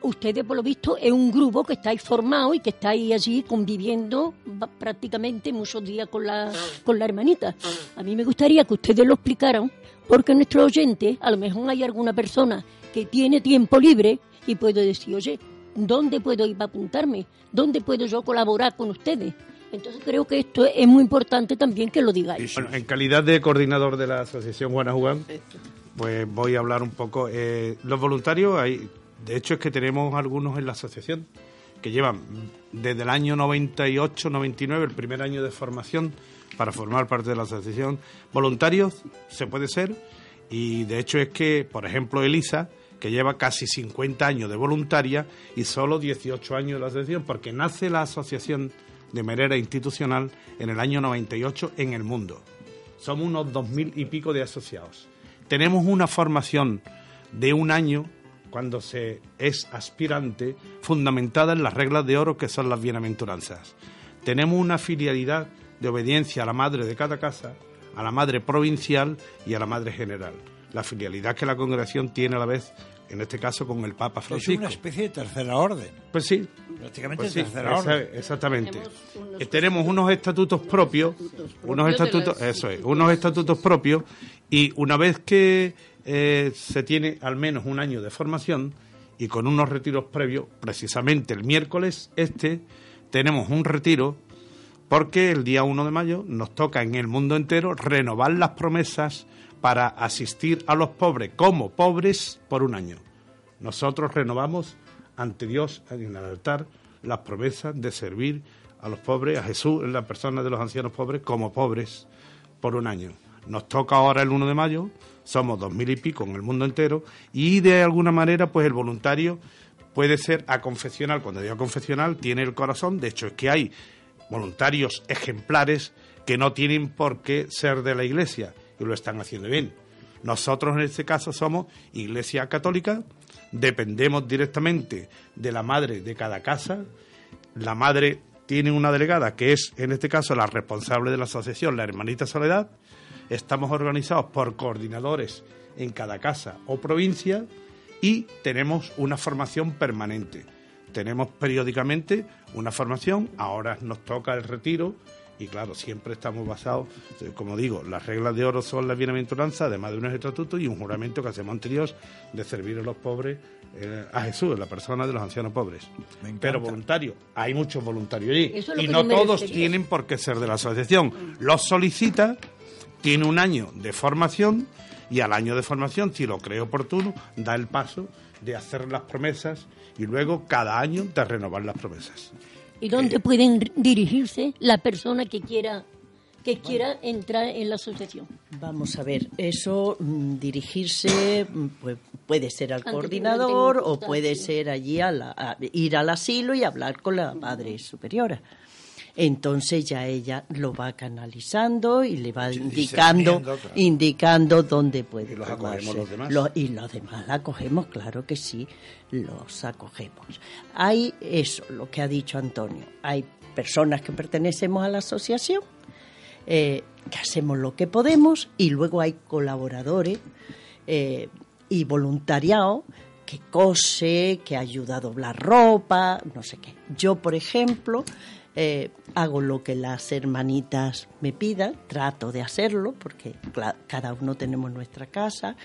ustedes, por lo visto, es un grupo que estáis formado y que estáis allí conviviendo prácticamente muchos días con la, con la hermanita. A mí me gustaría que ustedes lo explicaran, porque nuestro oyente, a lo mejor hay alguna persona que tiene tiempo libre y puede decir, oye, ¿dónde puedo ir para apuntarme? ¿Dónde puedo yo colaborar con ustedes? Entonces creo que esto es muy importante también que lo digáis. Bueno, en calidad de coordinador de la Asociación Juana Jugán, pues voy a hablar un poco. eh, los voluntarios, hay, de hecho es que tenemos algunos en la asociación que llevan desde el año 98, 99, el primer año de formación para formar parte de la asociación. Voluntarios se puede ser y de hecho es que, por ejemplo, Elisa, que lleva casi 50 años de voluntaria y solo 18 años de asociación, porque nace la asociación de manera institucional en el año 98 en el mundo. Somos unos dos mil y pico de asociados. Tenemos una formación de un año cuando se es aspirante fundamentada en las reglas de oro que son las bienaventuranzas. Tenemos una filialidad de obediencia a la madre de cada casa, a la madre provincial y a la madre general. La filialidad que la congregación tiene a la vez, en este caso con el Papa Es Francisco. una especie de tercera orden. Pues sí. Prácticamente Pues sí, tercera esa- orden. exactamente. Tenemos unos Eh, Tenemos unos estatutos propios, unos propios estatutos, las- eso es, unos estatutos propios y una vez que eh, se tiene al menos un año de formación y con unos retiros previos, precisamente el miércoles este tenemos un retiro porque el día 1 de mayo nos toca en el mundo entero renovar las promesas para asistir a los pobres como pobres por un año. Nosotros renovamos ante Dios en el altar las promesas de servir a los pobres, a Jesús en la persona de los ancianos pobres como pobres por un año. Nos toca ahora el 1 de mayo, somos dos mil y pico en el mundo entero y de alguna manera pues el voluntario puede ser a confesional. Cuando digo confesional tiene el corazón, de hecho es que hay voluntarios ejemplares que no tienen por qué ser de la iglesia lo están haciendo bien. Nosotros en este caso somos iglesia católica, dependemos directamente de la madre de cada casa. La madre tiene una delegada que es en este caso la responsable de la asociación, la hermanita Soledad. Estamos organizados por coordinadores en cada casa o provincia y tenemos una formación permanente. Tenemos periódicamente una formación, ahora nos toca el retiro y claro, siempre estamos basados, eh, como digo, las reglas de oro son la bienaventuranza, además de unos estatutos y un juramento que hacemos ante Dios de servir a los pobres, eh, a Jesús, la persona de los ancianos pobres. Pero voluntarios, hay muchos voluntarios allí es y no todos refería. tienen por qué ser de la asociación. Los solicita, tiene un año de formación y al año de formación, si lo cree oportuno, da el paso de hacer las promesas y luego cada año de renovar las promesas. ¿Y dónde pueden dirigirse la persona que quiera que quiera entrar en la asociación? Vamos a ver, eso mm, dirigirse mm, pues, puede ser al coordinador o puede ser allí a la- a ir al asilo y hablar con la madre superiora. Entonces ya ella lo va canalizando y le va indicando, claro. indicando dónde puede Y los los demás. Y los demás la acogemos, claro que sí, los acogemos. Hay eso, lo que ha dicho Antonio. Hay personas que pertenecemos a la asociación, eh, que hacemos lo que podemos, y luego hay colaboradores eh, y voluntariado que cose, que ayuda a doblar ropa, no sé qué. Yo, por ejemplo, eh, hago lo que las hermanitas me pidan, trato de hacerlo, porque cada uno tenemos nuestra casa,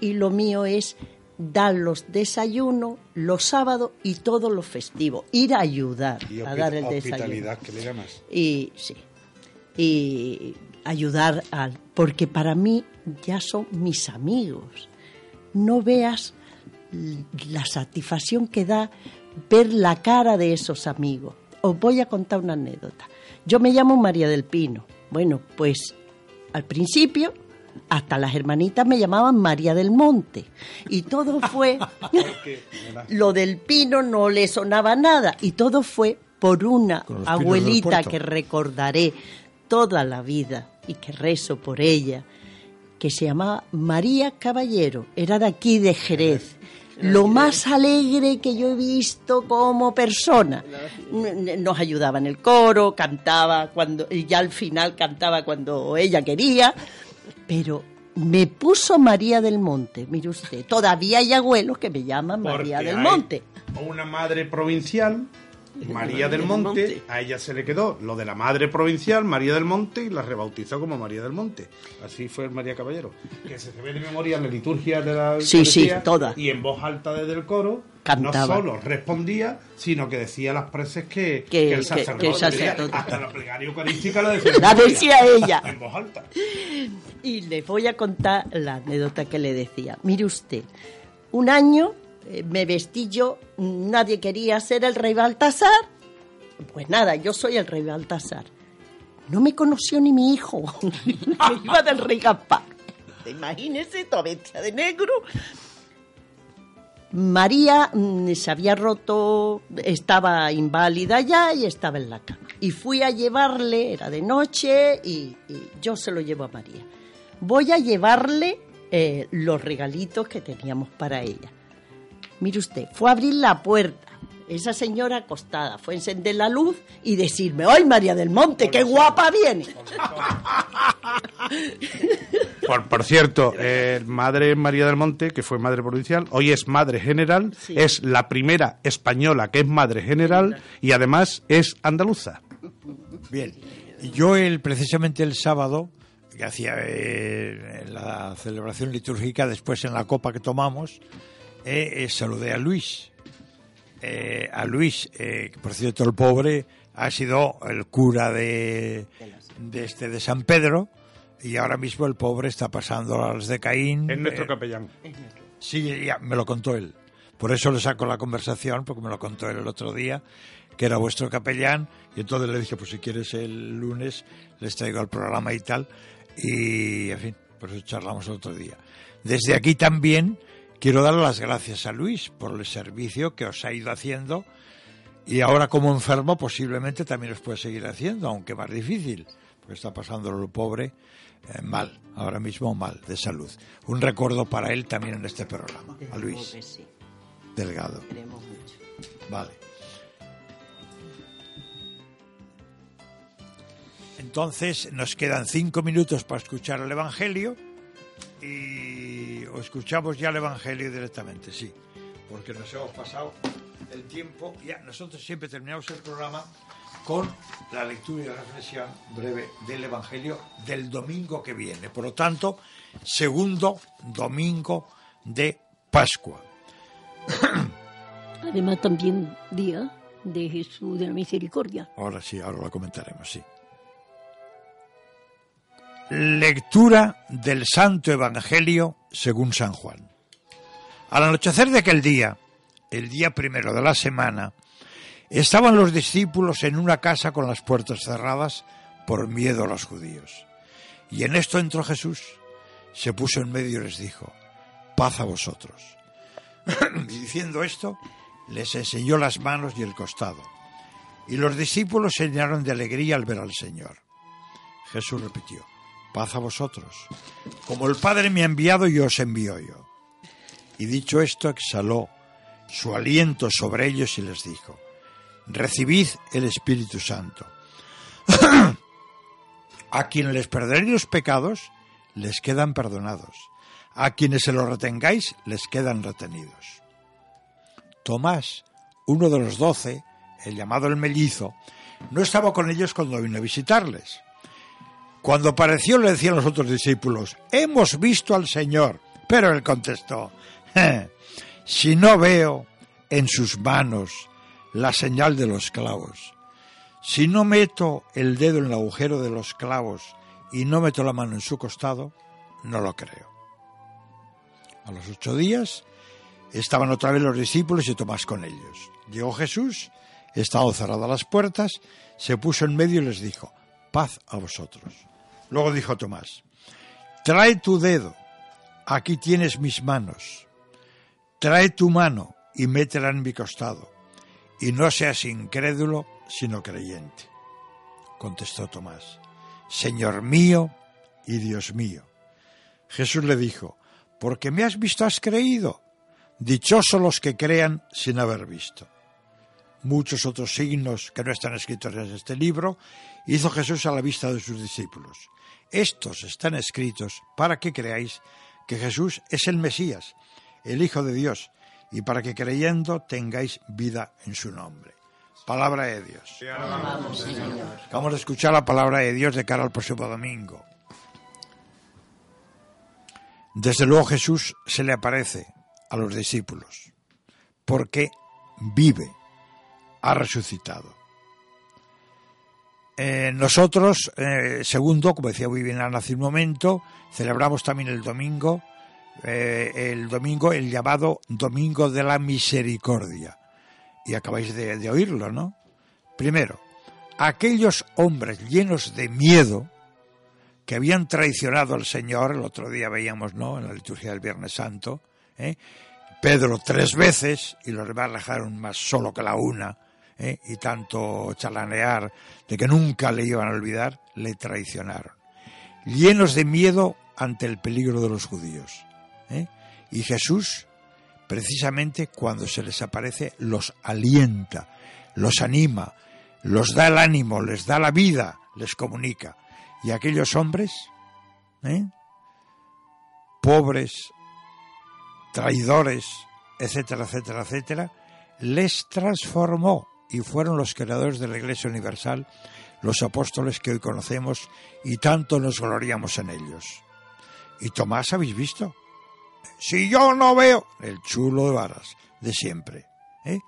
y lo mío es dar los desayunos los sábados y todos los festivos, ir a ayudar Y a dar el hospitalidad, desayuno. que le llamas. Y sí, y ayudar al, porque para mí ya son mis amigos. No veas la satisfacción que da ver la cara de esos amigos. Os voy a contar una anécdota. Yo me llamo María del Pino. Bueno, pues al principio hasta las hermanitas me llamaban María del Monte. Y todo fue lo del pino no le sonaba nada. Y todo fue por una abuelita que recordaré toda la vida y que rezo por ella, que se llamaba María Caballero, era de aquí de Jerez. Lo más alegre que yo he visto como persona. Nos ayudaba en el coro, cantaba cuando, y ya al final cantaba cuando ella quería, pero me puso María del Monte, mire usted, todavía hay abuelos que me llaman María del hay Monte. Una madre provincial, María del Monte, a ella se le quedó lo de la madre provincial, María del Monte, y la rebautizó como María del Monte. Así fue María Caballero. Que se ve de memoria en la liturgia de la Sí, sí, toda. Y en voz alta desde el coro, Cantaba. No solo respondía, sino que decía las preces que, Que- que el sacerdote, que el sacerdote. hasta la plegaria eucarística la decía, La decía ella. en voz alta. Y le voy a contar la anécdota que le decía. Mire usted, un año me vestí yo, nadie quería ser el rey Baltasar. Pues nada, yo soy el rey Baltasar. No me conoció ni mi hijo, que iba del rey Gaspar. Imagínese, toda vestida de negro. María mm, se había roto, estaba inválida ya y estaba en la cama. Y fui a llevarle, era de noche, y, y yo se lo llevo a María. Voy a llevarle eh, los regalitos que teníamos para ella. Mire usted, fue a abrir la puerta. Esa señora acostada fue a encender la luz y decirme, ¡ay, María del Monte, qué guapa viene! Por, por cierto, eh, Madre María del Monte, que fue Madre Provincial, hoy es Madre General, Sí. es la primera española que es Madre General y además es andaluza. Bien. Yo el, precisamente el sábado, que hacía eh, en la celebración litúrgica, después en la copa que tomamos, eh, eh, saludé a Luis. Eh, a Luis, eh, por cierto el pobre ha sido el cura de, de este de San Pedro y ahora mismo el pobre está pasando las de Caín. Es nuestro capellán. Sí, ya, me lo contó él. Por eso le saco la conversación, porque me lo contó él el otro día, que era vuestro capellán, y entonces le dije, pues si quieres el lunes, les traigo al programa y tal, y en fin, por eso charlamos el otro día. Desde aquí también quiero dar las gracias a Luis por el servicio que os ha ido haciendo, y ahora como enfermo posiblemente también os puede seguir haciendo, aunque más difícil, porque está pasando lo pobre eh, mal, ahora mismo mal, de salud. Un recuerdo para él también en este programa, a Luis Delgado. Vale. Entonces nos quedan cinco minutos para escuchar el Evangelio y o escuchamos ya el Evangelio directamente, sí, porque nos hemos pasado el tiempo. Ya nosotros siempre terminamos el programa con la lectura y la reflexión breve del Evangelio del domingo que viene. Por lo tanto, segundo domingo de Pascua. Además también día de Jesús de la Misericordia. Ahora sí, ahora lo comentaremos, sí. Lectura del Santo Evangelio según San Juan. Al anochecer de aquel día, el día primero de la semana, estaban los discípulos en una casa con las puertas cerradas por miedo a los judíos. Y en esto entró Jesús, se puso en medio y les dijo, paz a vosotros. diciendo esto, les enseñó las manos y el costado. Y los discípulos se llenaron de alegría al ver al Señor. Jesús repitió, paz a vosotros. Como el Padre me ha enviado, yo os envío yo. Y dicho esto, exhaló su aliento sobre ellos y les dijo, recibid el Espíritu Santo. a quienes les perdonéis los pecados, les quedan perdonados. A quienes se los retengáis, les quedan retenidos. Tomás, uno de los doce, el llamado el mellizo, no estaba con ellos cuando vino a visitarles. Cuando apareció le decían los otros discípulos, hemos visto al Señor. Pero él contestó, "Je, si no veo en sus manos la señal de los clavos, si no meto el dedo en el agujero de los clavos y no meto la mano en su costado, no lo creo. A los ocho días estaban otra vez los discípulos y Tomás con ellos. Llegó Jesús, estaban cerradas las puertas, se puso en medio y les dijo, paz a vosotros. Luego dijo Tomás, trae tu dedo, aquí tienes mis manos, trae tu mano y métela en mi costado, y no seas incrédulo, sino creyente. Contestó Tomás, Señor mío y Dios mío. Jesús le dijo, porque me has visto has creído. Dichosos los que crean sin haber visto. Muchos otros signos que no están escritos en este libro hizo Jesús a la vista de sus discípulos. Estos están escritos para que creáis que Jesús es el Mesías, el Hijo de Dios, y para que creyendo tengáis vida en su nombre. Palabra de Dios. Vamos a escuchar la palabra de Dios de cara al próximo domingo. Desde luego Jesús se le aparece a los discípulos. porque vive, ha resucitado. Eh, nosotros, eh, segundo, como decía muy bien hace un momento, celebramos también el domingo, eh, el domingo, el llamado Domingo de la Misericordia. Y acabáis de, oírlo, ¿no? Primero, aquellos hombres llenos de miedo que habían traicionado al Señor, el otro día veíamos, ¿no? En la liturgia del Viernes Santo. Pedro tres veces y los demás dejaron más solo que la una, ¿eh? y tanto chalanear de que nunca le iban a olvidar, le traicionaron. Llenos de miedo ante el peligro de los judíos. ¿eh? Y Jesús, precisamente cuando se les aparece, los alienta, los anima, los da el ánimo, les da la vida, les comunica. Y aquellos hombres, ¿eh? pobres, traidores, etcétera, etcétera, etcétera, les transformó y fueron los creadores de la Iglesia Universal, los apóstoles que hoy conocemos y tanto nos gloriamos en ellos. ¿Y Tomás habéis visto? Si yo no veo el chulo de varas de siempre, ¿eh?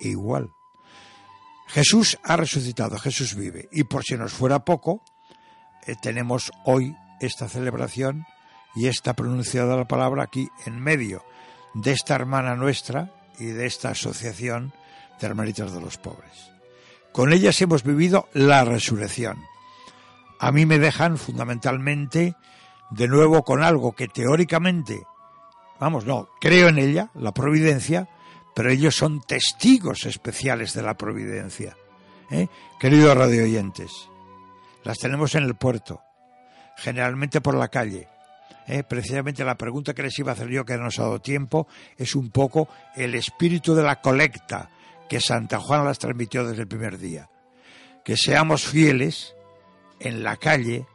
igual. Jesús ha resucitado, Jesús vive. Y por si nos fuera poco, eh, tenemos hoy esta celebración y esta pronunciada la palabra aquí en medio de esta hermana nuestra y de esta asociación de hermanitas de los pobres. Con ellas hemos vivido la resurrección. A mí me dejan fundamentalmente de nuevo con algo que teóricamente, vamos, no, creo en ella, la providencia, pero ellos son testigos especiales de la providencia. ¿eh? Queridos radio oyentes, las tenemos en el puerto, generalmente por la calle. ¿eh? Precisamente la pregunta que les iba a hacer yo, que no nos ha dado tiempo, es un poco el espíritu de la colecta que Santa Juana las transmitió desde el primer día. Que seamos fieles en la calle,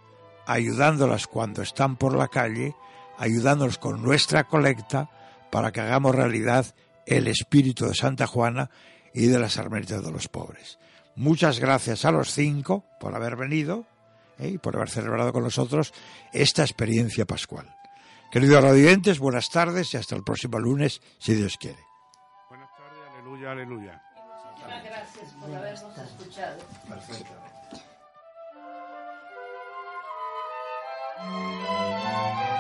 ayudándolas cuando están por la calle, ayudándolos con nuestra colecta para que hagamos realidad el espíritu de Santa Juana y de las hermanitas de los pobres. Muchas gracias a los cinco por haber venido ¿eh? y por haber celebrado con nosotros esta experiencia pascual. Queridos radiantes, buenas tardes y hasta el próximo lunes, si Dios quiere. Aleluya, aleluya. Muchísimas gracias por habernos escuchado. Perfecto. Perfecto.